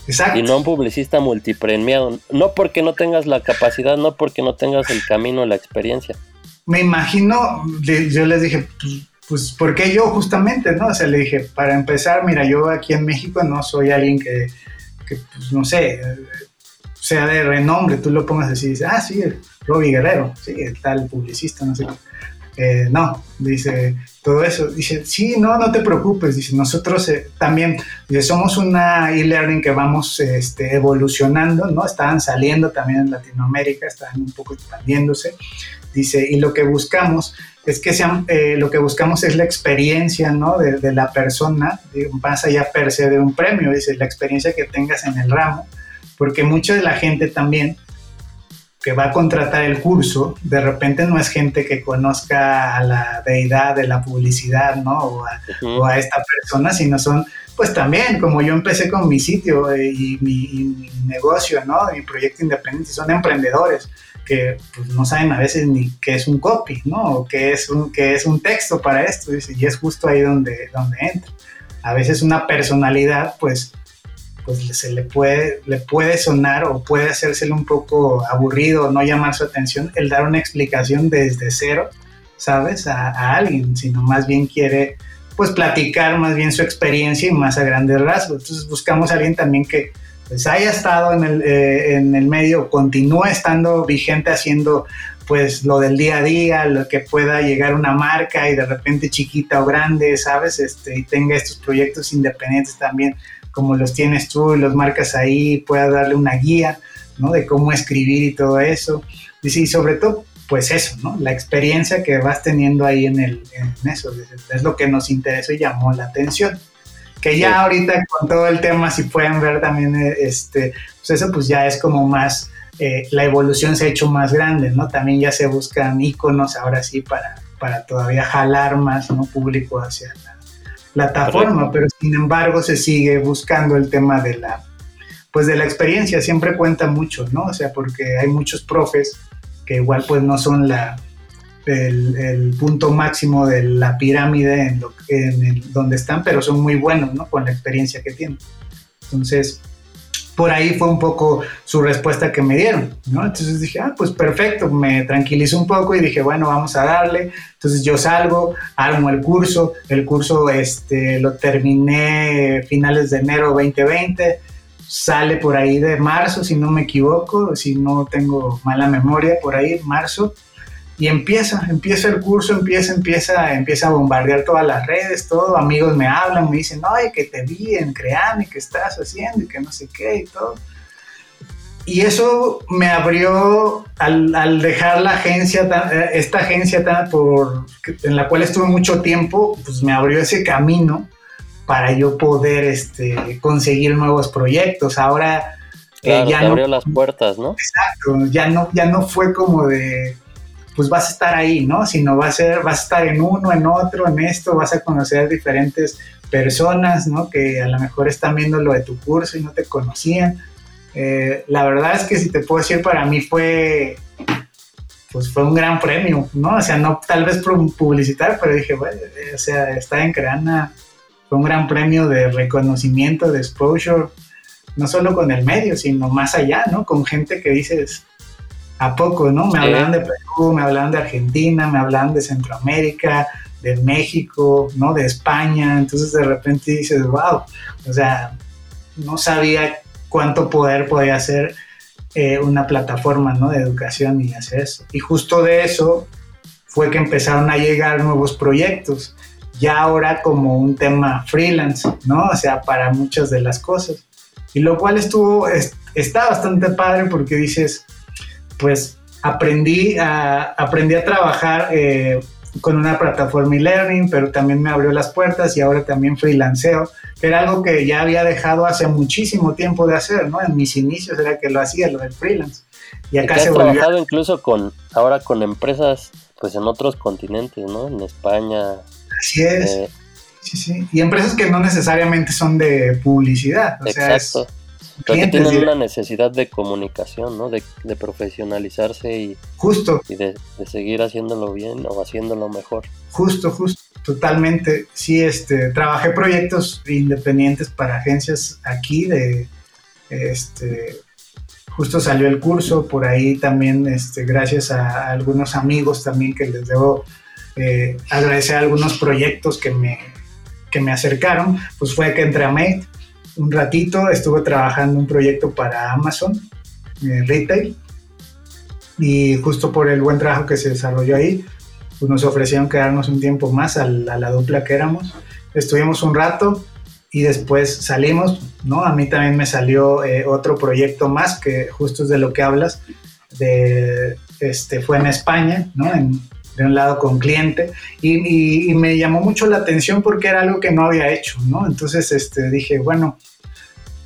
Exacto. Y no un publicista multipremiado. No porque no tengas la capacidad, no porque no tengas el camino, la experiencia. Me imagino, yo les dije, pues, pues, ¿por qué yo justamente, no? O sea, le dije, para empezar, mira, yo aquí en México no soy alguien que, pues, no sé, sea de renombre, tú lo pongas así dices, ah, sí, Robbie Guerrero, sí, tal publicista, no sé eh, no, dice todo eso. Dice, sí, no, no te preocupes. Dice, nosotros eh, también somos una e-learning que vamos este, evolucionando, ¿no? Estaban saliendo también en Latinoamérica, estaban un poco expandiéndose. Dice, y lo que buscamos es que sean, eh, lo que buscamos es la experiencia, ¿no? De, de la persona, más allá per se de un premio, dice, la experiencia que tengas en el ramo, porque mucha de la gente también que va a contratar el curso, de repente no es gente que conozca a la deidad de la publicidad, ¿no? O a, esta persona, sino son, pues también, como yo empecé con mi sitio eh, y, mi, negocio, ¿no? Mi proyecto independiente, son emprendedores que pues, no saben a veces ni qué es un copy, ¿no? O qué es un, qué es un texto para esto, y es justo ahí donde, donde entra. A veces una personalidad, pues, pues se le puede, le puede sonar o puede hacérsele un poco aburrido o no llamar su atención el dar una explicación desde cero, ¿sabes? A, alguien, sino más bien quiere pues platicar más bien su experiencia y más a grandes rasgos. Entonces buscamos a alguien también que pues haya estado en el, eh, en el medio, continúe estando vigente haciendo pues lo del día a día, lo que pueda llegar una marca y de repente chiquita o grande, ¿sabes? Este, y tenga estos proyectos independientes también como los tienes tú y los marcas ahí, pueda darle una guía, ¿no? De cómo escribir y todo eso. Y sí, sobre todo, pues eso, ¿no? La experiencia que vas teniendo ahí en, el, en eso, es lo que nos interesó y llamó la atención. Que ya ahorita con todo el tema, si pueden ver también, eh, este, pues eso pues ya es como más, eh, la evolución se ha hecho más grande, ¿no? También ya se buscan iconos ahora sí para, para todavía jalar más, ¿no? Público hacia la, plataforma, pero sin embargo se sigue buscando el tema de la, pues de la experiencia, siempre cuenta mucho, ¿no? O sea, porque hay muchos profes que igual pues no son la, el, punto máximo de la pirámide en, lo, en donde están, pero son muy buenos, ¿no? Con la experiencia que tienen. Entonces, por ahí fue un poco su respuesta que me dieron, ¿no? Entonces dije, ah, pues perfecto, me tranquilizó un poco y dije, bueno, vamos a darle. Entonces yo salgo, armo el curso, el curso este, lo terminé finales de enero 2020, sale por ahí de marzo, si no me equivoco, si no tengo mala memoria, por ahí, marzo y empieza, empieza el curso, empieza, empieza, empieza a bombardear todas las redes, todo, amigos me hablan, me dicen, oye, que te vi en Creame, que estás haciendo y que no sé qué y todo. Y eso me abrió al, dejar la agencia, esta agencia tan por, en la cual estuve mucho tiempo, pues me abrió ese camino para yo poder este, conseguir nuevos proyectos. Ahora eh, ya abrió las puertas, ¿no? Exacto, ya no, ya no fue como de pues vas a estar ahí, ¿no? Sino va a ser, vas a estar en uno, en otro, en esto, vas a conocer diferentes personas, ¿no? Que a lo mejor están viendo lo de tu curso y no te conocían. Eh, la verdad es que si te puedo decir, para mí fue, pues fue un gran premio, ¿no? O sea, no tal vez publicitar, pero dije, bueno, o sea, estar en Creana fue un gran premio de reconocimiento, de exposure, no solo con el medio, sino más allá, ¿no? Con gente que dices, ¿A poco, no? Me hablaban de Perú, me hablaban de Argentina, me hablaban de Centroamérica, de México, ¿no? De España. Entonces de repente dices, wow, o sea, no sabía cuánto poder podía hacer eh, una plataforma, ¿no? De educación y hacer eso. Y justo de eso fue que empezaron a llegar nuevos proyectos, ya ahora como un tema freelance, ¿no? O sea, para muchas de las cosas. Y lo cual estuvo, está bastante padre porque dices, pues aprendí a, aprendí a trabajar eh, con una plataforma e-learning, pero también me abrió las puertas y ahora también freelanceo, que era algo que ya había dejado hace muchísimo tiempo de hacer, ¿no? En mis inicios era que lo hacía, lo del freelance. Y acá se has trabajado incluso con, ahora con empresas, pues en otros continentes, ¿no? En España. Así es. Eh, sí, sí. Y empresas que no necesariamente son de publicidad. O exacto. Sea, Creo que tienen una necesidad de comunicación, ¿no? De, profesionalizarse y, justo. y de, seguir haciéndolo bien o haciéndolo mejor. Justo, justo, totalmente. Sí, este, trabajé proyectos independientes para agencias aquí de, este, justo salió el curso, por ahí también, este, gracias a, algunos amigos también que les debo eh, agradecer algunos proyectos que me, que me acercaron, pues fue que entré a Mate un ratito, estuve trabajando un proyecto para Amazon, eh, Retail, y justo por el buen trabajo que se desarrolló ahí, pues nos ofrecieron quedarnos un tiempo más a la, a la dupla que éramos. Estuvimos un rato, y después salimos, ¿no? A mí también me salió eh, otro proyecto más que justo es de lo que hablas, de, este, fue en España, ¿no? De un lado con cliente y, y, me llamó mucho la atención porque era algo que no había hecho, ¿no? Entonces este, dije, bueno,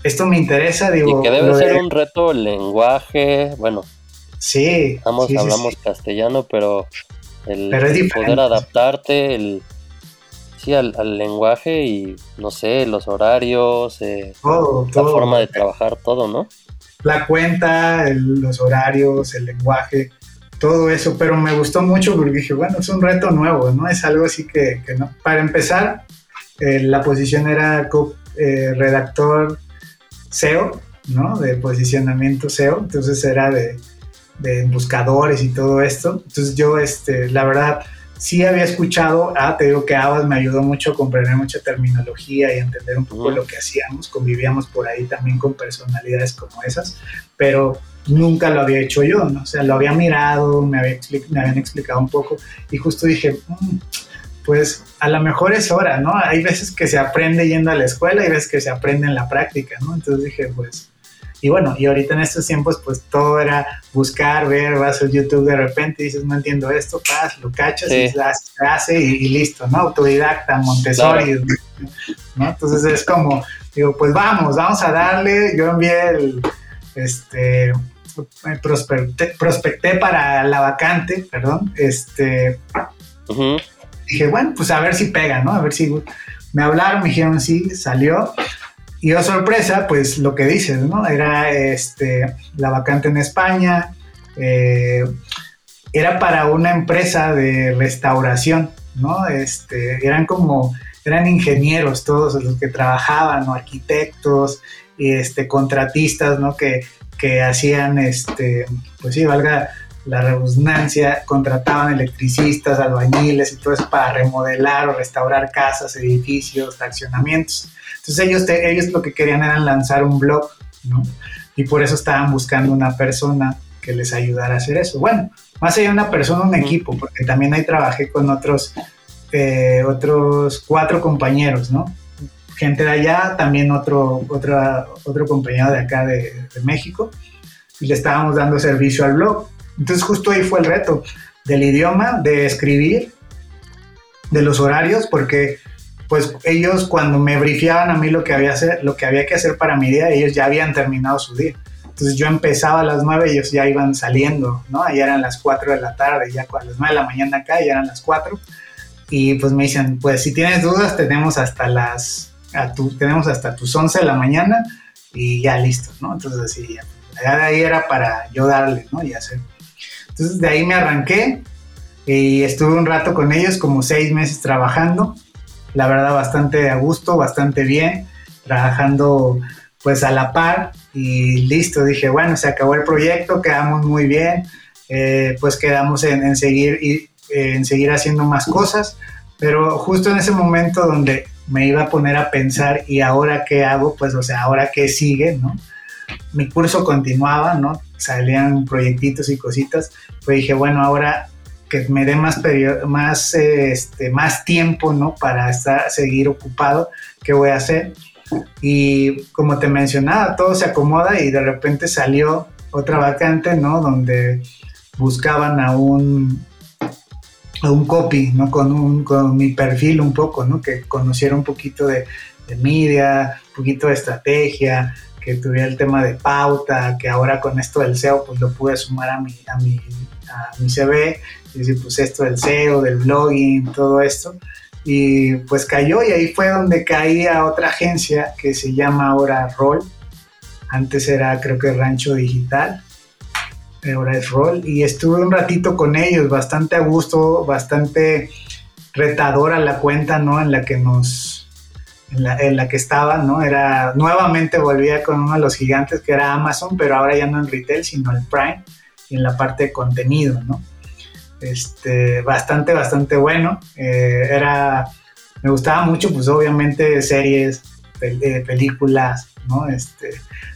esto me interesa, digo... Y que debe ser un reto el lenguaje, bueno. Sí. hablamos castellano, pero el poder adaptarte, el al, lenguaje y, no sé, los horarios, eh, la forma de trabajar, todo, ¿no? La cuenta, los horarios, el lenguaje, todo eso, pero me gustó mucho porque dije, bueno, es un reto nuevo, ¿no? Es algo así que, no. Para empezar, eh, la posición era eh, redactor SEO, ¿no? De posicionamiento SEO, entonces era de, de buscadores y todo esto. Entonces yo, este, la verdad, sí había escuchado, ah, te digo que Abbas me ayudó mucho a comprender mucha terminología y entender un poco lo que hacíamos, convivíamos por ahí también con personalidades como esas, pero nunca lo había hecho yo, ¿no? O sea, lo había mirado, me, había me habían explicado un poco y justo dije, mm, pues a lo mejor es hora, ¿no? Hay veces que se aprende yendo a la escuela y veces que se aprende en la práctica, ¿no? Entonces dije, pues y bueno, y ahorita en estos tiempos, pues todo era buscar, ver, vas a YouTube de repente dices, no entiendo esto, pas, lo cachas y se hace y, listo, ¿no? Autodidacta, Montessori, ¿no? Entonces es como, digo, pues vamos, vamos a darle. Yo envié el, este, prospecté, para la vacante, perdón, este, dije, bueno, pues a ver si pega, ¿no? A ver si me hablaron, me dijeron sí, salió y oh sorpresa, pues lo que dices, ¿no? Era este, la vacante en España, eh, era para una empresa de restauración, ¿no? Este, eran como, eran ingenieros todos los que trabajaban, ¿no? Arquitectos, y este, contratistas, ¿no? Que, que hacían, este, pues sí, valga la redundancia, contrataban electricistas, albañiles y todo eso para remodelar o restaurar casas, edificios, accionamientos. Entonces ellos, ellos lo que querían era lanzar un blog, ¿no? Y por eso estaban buscando una persona que les ayudara a hacer eso. Bueno, más allá de una persona, un equipo, porque también ahí trabajé con otros, eh, otros cuatro compañeros, ¿no? Gente de allá, también otro, otro, otro compañero de acá de, de México, y le estábamos dando servicio al blog. Entonces justo ahí fue el reto del idioma, de escribir, de los horarios, porque pues ellos cuando me brifiaban a mí lo que había, hacer, lo que, había que hacer para mi día, ellos ya habían terminado su día. Entonces yo empezaba a las 9, ellos ya iban saliendo, ¿no? Ahí eran las 4 de la tarde, ya a las 9 de la mañana acá, ya eran las 4. Y pues me dicen, pues si tienes dudas, tenemos hasta las, a tenemos hasta tus 11 de la mañana y ya listo, ¿no? Entonces así, ya de ahí era para yo darle, ¿no? Y hacer. Entonces de ahí me arranqué y estuve un rato con ellos, como seis meses trabajando. La verdad bastante a gusto, bastante bien, trabajando pues a la par y listo, dije, bueno, se acabó el proyecto, quedamos muy bien, eh, pues quedamos en, seguir, en seguir haciendo más cosas, pero justo en ese momento donde me iba a poner a pensar y ahora qué hago, pues o sea, ahora qué sigue, ¿no? Mi curso continuaba, ¿no? Salían proyectitos y cositas, pues dije, bueno, ahora que me dé más, más, este, más tiempo, ¿no? Para estar, seguir ocupado, ¿qué voy a hacer? Y como te mencionaba, todo se acomoda y de repente salió otra vacante, ¿no? Donde buscaban a un, a un copy, ¿no? Con, un, con mi perfil un poco, ¿no? Que conociera un poquito de, de media, un poquito de estrategia, que tuviera el tema de pauta, que ahora con esto del SEO pues lo pude sumar a mi, a mi, a mi CV decir, pues esto del SEO, del blogging, todo esto. Y pues cayó y ahí fue donde caía otra agencia que se llama ahora Roll. Antes era creo que Rancho Digital, ahora es Roll. Y estuve un ratito con ellos, bastante a gusto, bastante retadora la cuenta, ¿no? En la que nos, en la, que estaba, ¿no? Era, nuevamente volvía con uno de los gigantes que era Amazon, pero ahora ya no en retail, sino en Prime, en la parte de contenido, ¿no? Este, bastante, bastante bueno. Eh, era, me gustaba mucho, pues obviamente series, eh, películas, ¿no? Este,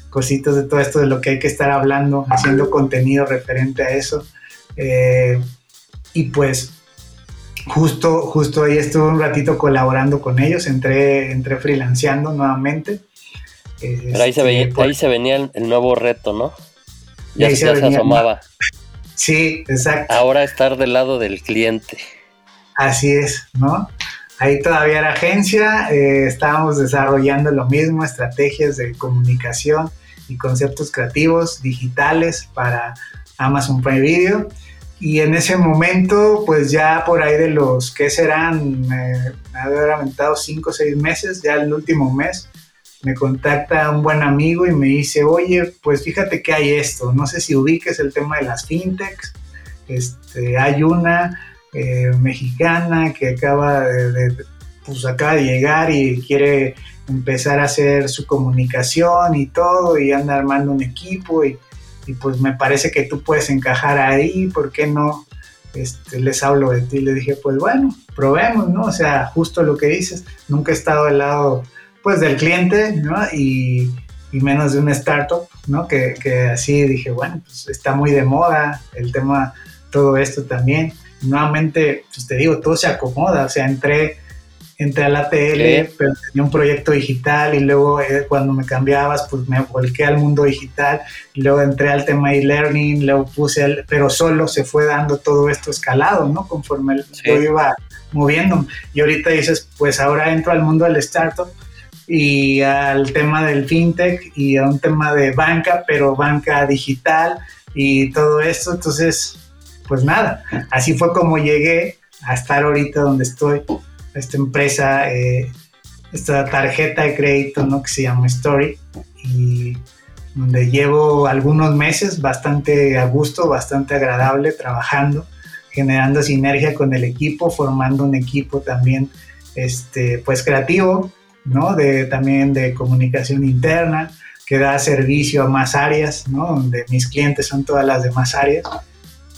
cositas de todo esto de lo que hay que estar hablando, haciendo contenido referente a eso. Eh, y pues justo, justo ahí estuve un ratito colaborando con ellos, entré, entré freelanceando nuevamente. Pero ahí se, veía, ahí se venía el, nuevo reto, ¿no? Ya, se, asomaba. *laughs* Sí, exacto. Ahora estar del lado del cliente. Así es, ¿no? Ahí todavía era agencia, eh, estábamos desarrollando lo mismo, estrategias de comunicación y conceptos creativos digitales para Amazon Prime Video. Y en ese momento, pues ya por ahí de los que serán, eh, me haber aventado cinco o seis meses, ya el último mes, me contacta un buen amigo y me dice, oye, pues fíjate que hay esto, no sé si ubiques el tema de las fintechs, este, hay una eh, mexicana que acaba de, pues acaba de llegar y quiere empezar a hacer su comunicación y todo y anda armando un equipo y, pues me parece que tú puedes encajar ahí, ¿por qué no? Este, les hablo de ti, le dije, pues bueno, probemos, ¿no? O sea, justo lo que dices, nunca he estado al lado, pues, del cliente, ¿no? Y, y menos de una startup, ¿no? Que, que, así dije, bueno, pues está muy de moda el tema, todo esto también nuevamente, pues te digo, todo se acomoda, o sea, entré, entré a la tele, pero tenía un proyecto digital y luego eh, cuando me cambiabas, pues me volqué al mundo digital, y luego entré al tema e-learning, luego puse, el, pero solo se fue dando todo esto escalado, ¿no? Conforme yo iba moviendo. Y ahorita dices, pues ahora entro al mundo del startup y al tema del fintech y a un tema de banca, pero banca digital y todo esto, entonces pues nada, así fue como llegué a estar ahorita donde estoy, esta empresa, eh, esta tarjeta de crédito, ¿no? Que se llama Story y donde llevo algunos meses bastante a gusto, bastante agradable trabajando, generando sinergia con el equipo, formando un equipo también, este, pues creativo, ¿no? De, también de comunicación interna, que da servicio a más áreas, ¿no? Donde mis clientes son todas las demás áreas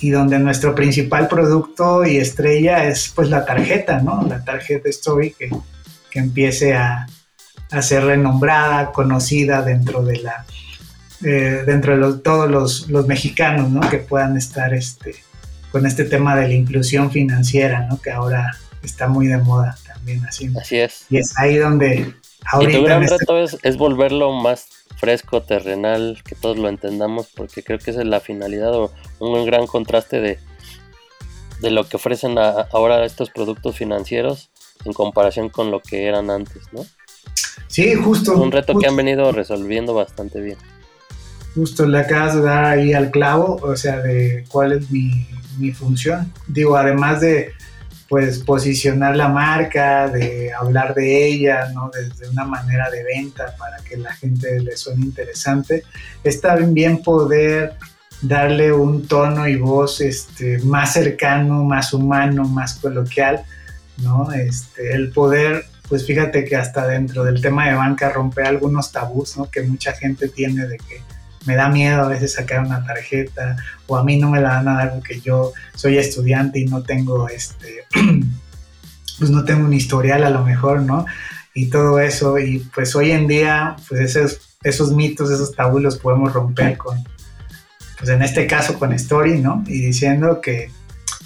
y donde nuestro principal producto y estrella es pues la tarjeta, ¿no? La tarjeta Story que, que empiece a, a, ser renombrada, conocida dentro de la eh, dentro de todos los, los, mexicanos, ¿no? Que puedan estar este, con este tema de la inclusión financiera, ¿no? Que ahora está muy de moda también así. Así es. Y es ahí donde ahorita y tu gran este reto es, es volverlo más fresco, terrenal, que todos lo entendamos, porque creo que esa es la finalidad o un gran contraste de, de lo que ofrecen ahora estos productos financieros en comparación con lo que eran antes, ¿no? Sí, justo. Un reto que han venido resolviendo bastante bien. Justo le acabas de dar ahí al clavo, o sea, de cuál es mi, mi función. Digo, además de pues posicionar la marca, de hablar de ella, ¿no? Desde una manera de venta para que la gente le suene interesante. Está bien poder darle un tono y voz este, más cercano, más humano, más coloquial, ¿no? Este, el poder, pues fíjate que hasta dentro del tema de banca romper algunos tabús, ¿no? Que mucha gente tiene de que me da miedo a veces sacar una tarjeta o a mí no me la van a dar porque yo soy estudiante y no tengo este *clears throat* pues no tengo un historial a lo mejor, ¿no? Y todo eso y pues hoy en día pues esos, esos mitos, esos tabús los podemos romper con pues en este caso con Story, ¿no? Y diciendo que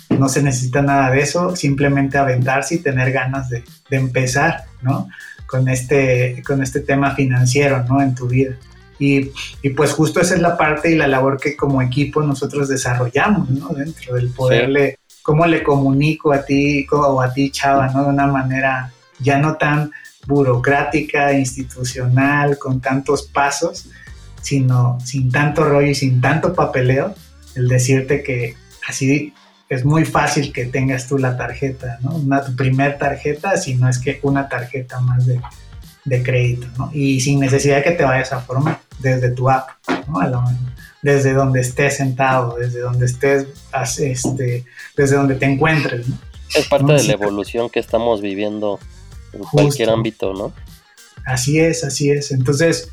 no se necesita nada de eso, simplemente aventarse y tener ganas de, de empezar, ¿no? Con este, con este tema financiero, ¿no? En tu vida. Y, y, pues justo esa es la parte y la labor que como equipo nosotros desarrollamos, ¿no? Dentro del poderle, cómo le comunico a ti o a ti, Chava, ¿no? De una manera ya no tan burocrática, institucional, con tantos pasos, sino sin tanto rollo y sin tanto papeleo, el decirte que así es muy fácil que tengas tú la tarjeta, ¿no? Una tu primer tarjeta, si no es que una tarjeta más de, de crédito, ¿no? Y sin necesidad de que te vayas a formar desde tu app, ¿no? desde donde estés sentado, desde donde estés, este, desde donde te encuentres, ¿no? Es parte de la evolución que estamos viviendo en cualquier ámbito, ¿no? Así es, así es. Entonces,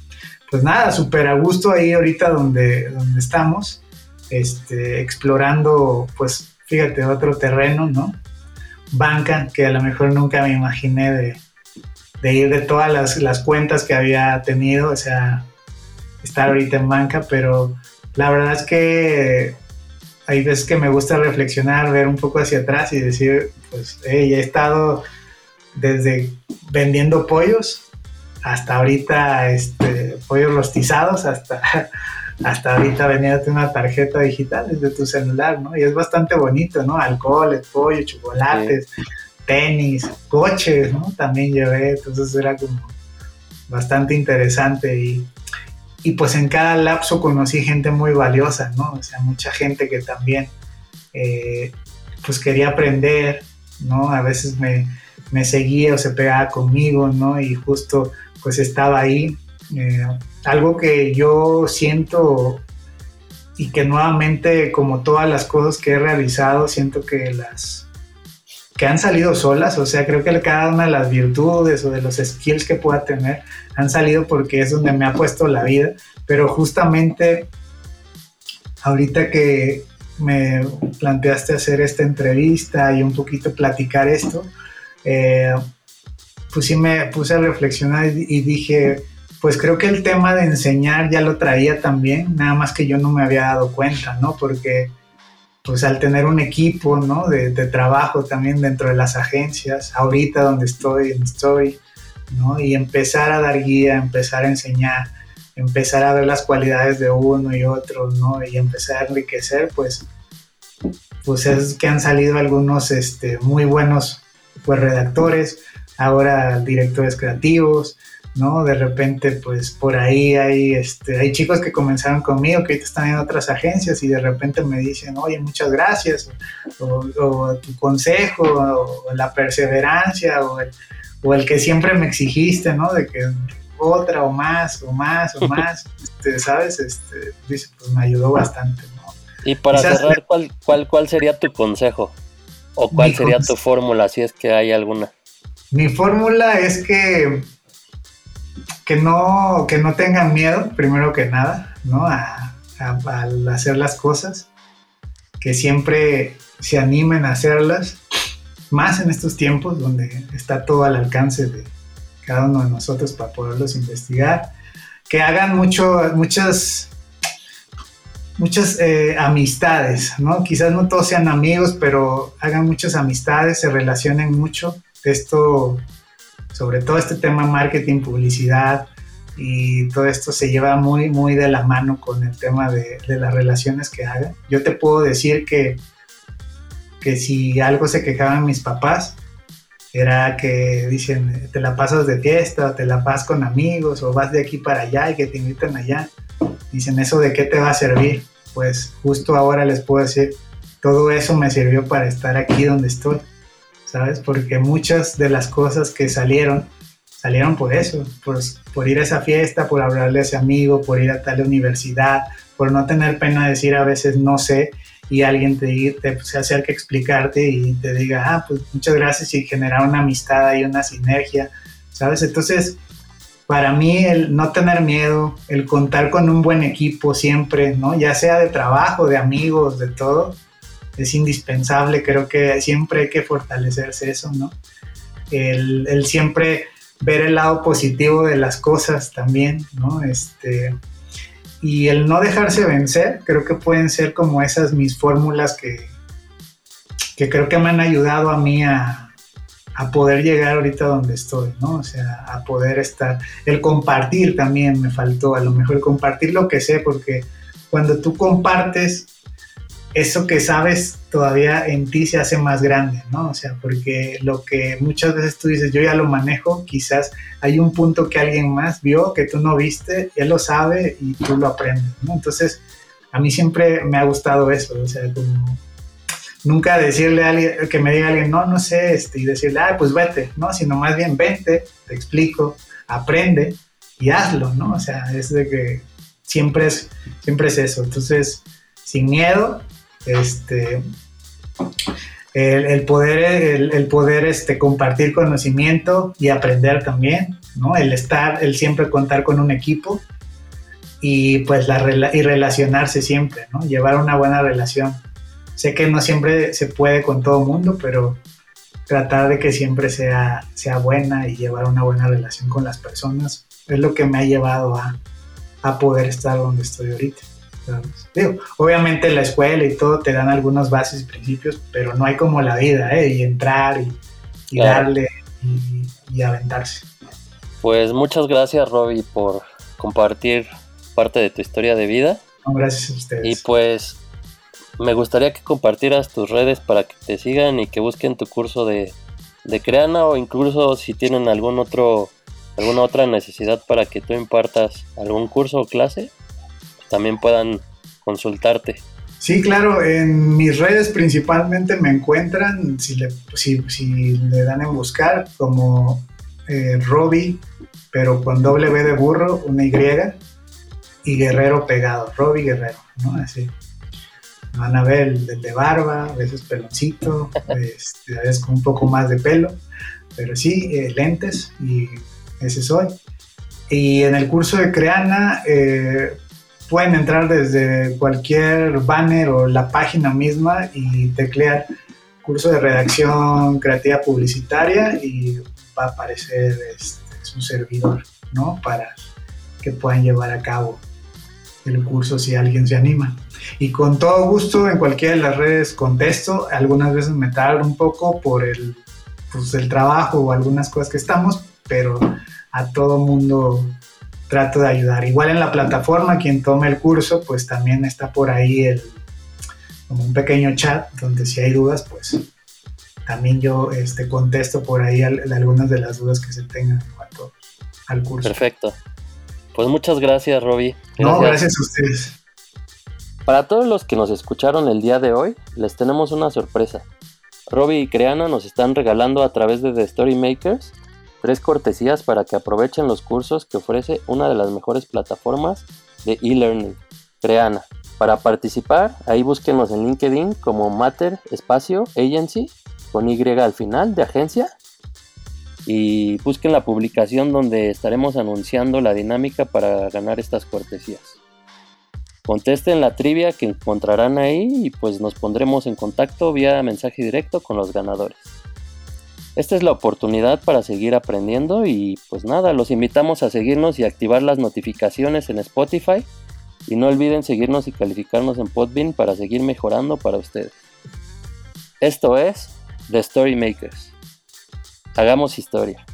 pues nada, súper a gusto ahí ahorita donde, donde estamos, este, explorando, pues fíjate, otro terreno, ¿no? Banca, que a lo mejor nunca me imaginé de, de ir de todas las, las, cuentas que había tenido, o sea, estar ahorita en banca, pero la verdad es que hay veces que me gusta reflexionar, ver un poco hacia atrás y decir, pues, hey, he estado desde vendiendo pollos hasta ahorita, este, pollos rostizados, hasta, *laughs* hasta ahorita vendiéndote una tarjeta digital desde tu celular, ¿no? Y es bastante bonito, ¿no? Alcohol, pollo, chocolates, tenis, coches, ¿no? También llevé, entonces era como bastante interesante y y pues en cada lapso conocí gente muy valiosa, ¿no? O sea, mucha gente que también eh, pues quería aprender, ¿no? A veces me, seguía o se pegaba conmigo, ¿no? Y justo pues estaba ahí. Eh, algo que yo siento y que nuevamente como todas las cosas que he realizado, siento que las que han salido solas, o sea, creo que cada una de las virtudes o de los skills que pueda tener han salido porque es donde me ha puesto la vida, pero justamente ahorita que me planteaste hacer esta entrevista y un poquito platicar esto, eh, pues sí me puse a reflexionar y dije, pues creo que el tema de enseñar ya lo traía también, nada más que yo no me había dado cuenta, ¿no? Porque pues al tener un equipo, ¿no? De, trabajo también dentro de las agencias, ahorita donde estoy, en Story, ¿no? Y empezar a dar guía, empezar a enseñar, empezar a ver las cualidades de uno y otro, ¿no? Y empezar a enriquecer, pues, pues es que han salido algunos este, muy buenos pues, redactores, ahora directores creativos, ¿no? De repente, pues por ahí hay, este, hay chicos que comenzaron conmigo, que ahorita están en otras agencias y de repente me dicen, oye, muchas gracias, o, tu consejo, o, la perseverancia, o el, o el, que siempre me exigiste, ¿no? De que otra o más, o más, o *laughs* más, este, ¿sabes? Este, dice, pues me ayudó bastante, ¿no? Y para cerrar, ¿cuál, cuál, ¿cuál sería tu consejo? ¿O cuál sería tu fórmula, si es que hay alguna? Mi fórmula es que que no, que no tengan miedo, primero que nada, ¿no? A, al hacer las cosas, que siempre se animen a hacerlas, más en estos tiempos donde está todo al alcance de cada uno de nosotros para poderlos investigar, que hagan mucho, muchas, muchas eh, amistades, ¿no? Quizás no todos sean amigos, pero hagan muchas amistades, se relacionen mucho. Esto sobre todo este tema marketing, publicidad y todo esto se lleva muy, muy de la mano con el tema de, las relaciones que hagan. Yo te puedo decir que, que si algo se quejaban mis papás, era que dicen, te la pasas de fiesta, o te la pasas con amigos, o vas de aquí para allá y que te invitan allá. Dicen, ¿eso de qué te va a servir? Pues justo ahora les puedo decir, todo eso me sirvió para estar aquí donde estoy. ¿Sabes? Porque muchas de las cosas que salieron, salieron por eso, por, ir a esa fiesta, por hablarle a ese amigo, por ir a tal universidad, por no tener pena de decir a veces no sé y alguien te, te se acerca a explicarte y te diga, ah, pues muchas gracias y generar una amistad y una sinergia, ¿sabes? Entonces, para mí el no tener miedo, el contar con un buen equipo siempre, ¿no? Ya sea de trabajo, de amigos, de todo, es indispensable, creo que siempre hay que fortalecerse eso, ¿no? El, siempre ver el lado positivo de las cosas también, ¿no? Este, y el no dejarse vencer, creo que pueden ser como esas mis fórmulas que, que creo que me han ayudado a mí a, a poder llegar ahorita donde estoy, ¿no? O sea, a poder estar, el compartir también me faltó, a lo mejor compartir lo que sé, porque cuando tú compartes eso que sabes todavía en ti se hace más grande, ¿no? O sea, porque lo que muchas veces tú dices, yo ya lo manejo, quizás hay un punto que alguien más vio que tú no viste, él lo sabe y tú lo aprendes, ¿no? Entonces, a mí siempre me ha gustado eso, o sea, como nunca decirle a alguien, que me diga alguien, no, no sé, este, y decirle, ah, pues vete, ¿no? Sino más bien vente, te explico, aprende y hazlo, ¿no? O sea, es de que siempre es, siempre es eso. Entonces, sin miedo, este, el, poder, el, poder este, compartir conocimiento y aprender también, ¿no? El estar, el siempre contar con un equipo y pues la y relacionarse siempre, ¿no? Llevar una buena relación. Sé que no siempre se puede con todo el mundo, pero tratar de que siempre sea, sea buena y llevar una buena relación con las personas es lo que me ha llevado a, a poder estar donde estoy ahorita. Digo, obviamente la escuela y todo te dan algunas bases y principios, pero no hay como la vida, ¿eh? Y entrar y, darle y, y, aventarse. Pues muchas gracias, Robbie, por compartir parte de tu historia de vida. gracias a ustedes. Y pues me gustaría que compartieras tus redes para que te sigan y que busquen tu curso de, de Creana o incluso si tienen algún otro alguna otra necesidad para que tú impartas algún curso o clase, también puedan consultarte. Sí, claro, en mis redes principalmente me encuentran, si le, si, le dan en buscar, como eh, Robbie, pero con doble B de burro, una Y, y Guerrero pegado, Robbie Guerrero, ¿no? Así. Van a ver el, de barba, a veces peloncito, *laughs* este, a veces con un poco más de pelo, pero sí, eh, lentes y ese soy. Y en el curso de Creana eh, pueden entrar desde cualquier banner o la página misma y teclear curso de redacción creativa publicitaria y va a aparecer este, su servidor, ¿no? Para que puedan llevar a cabo el curso si alguien se anima. Y con todo gusto en cualquiera de las redes contesto, algunas veces me tardo un poco por el, pues, el trabajo o algunas cosas que estamos, pero a todo mundo trato de ayudar. Igual en la plataforma, quien tome el curso, pues también está por ahí el, como un pequeño chat donde si hay dudas, pues también yo este, contesto por ahí algunas de las dudas que se tengan en cuanto al curso. Perfecto. Pues muchas gracias, Robbie. No, gracias a ustedes. Para todos los que nos escucharon el día de hoy, les tenemos una sorpresa. Robbie y Creana nos están regalando a través de The Story Makers tres cortesías para que aprovechen los cursos que ofrece una de las mejores plataformas de e-learning, Creana. Para participar, ahí búsquenos en LinkedIn como Matter Espacio Agency con Y al final de agencia y busquen la publicación donde estaremos anunciando la dinámica para ganar estas cortesías. Contesten la trivia que encontrarán ahí y pues nos pondremos en contacto vía mensaje directo con los ganadores. Esta es la oportunidad para seguir aprendiendo y pues nada, los invitamos a seguirnos y activar las notificaciones en Spotify y no olviden seguirnos y calificarnos en Podbean para seguir mejorando para ustedes. Esto es The Story Makers. Hagamos historia.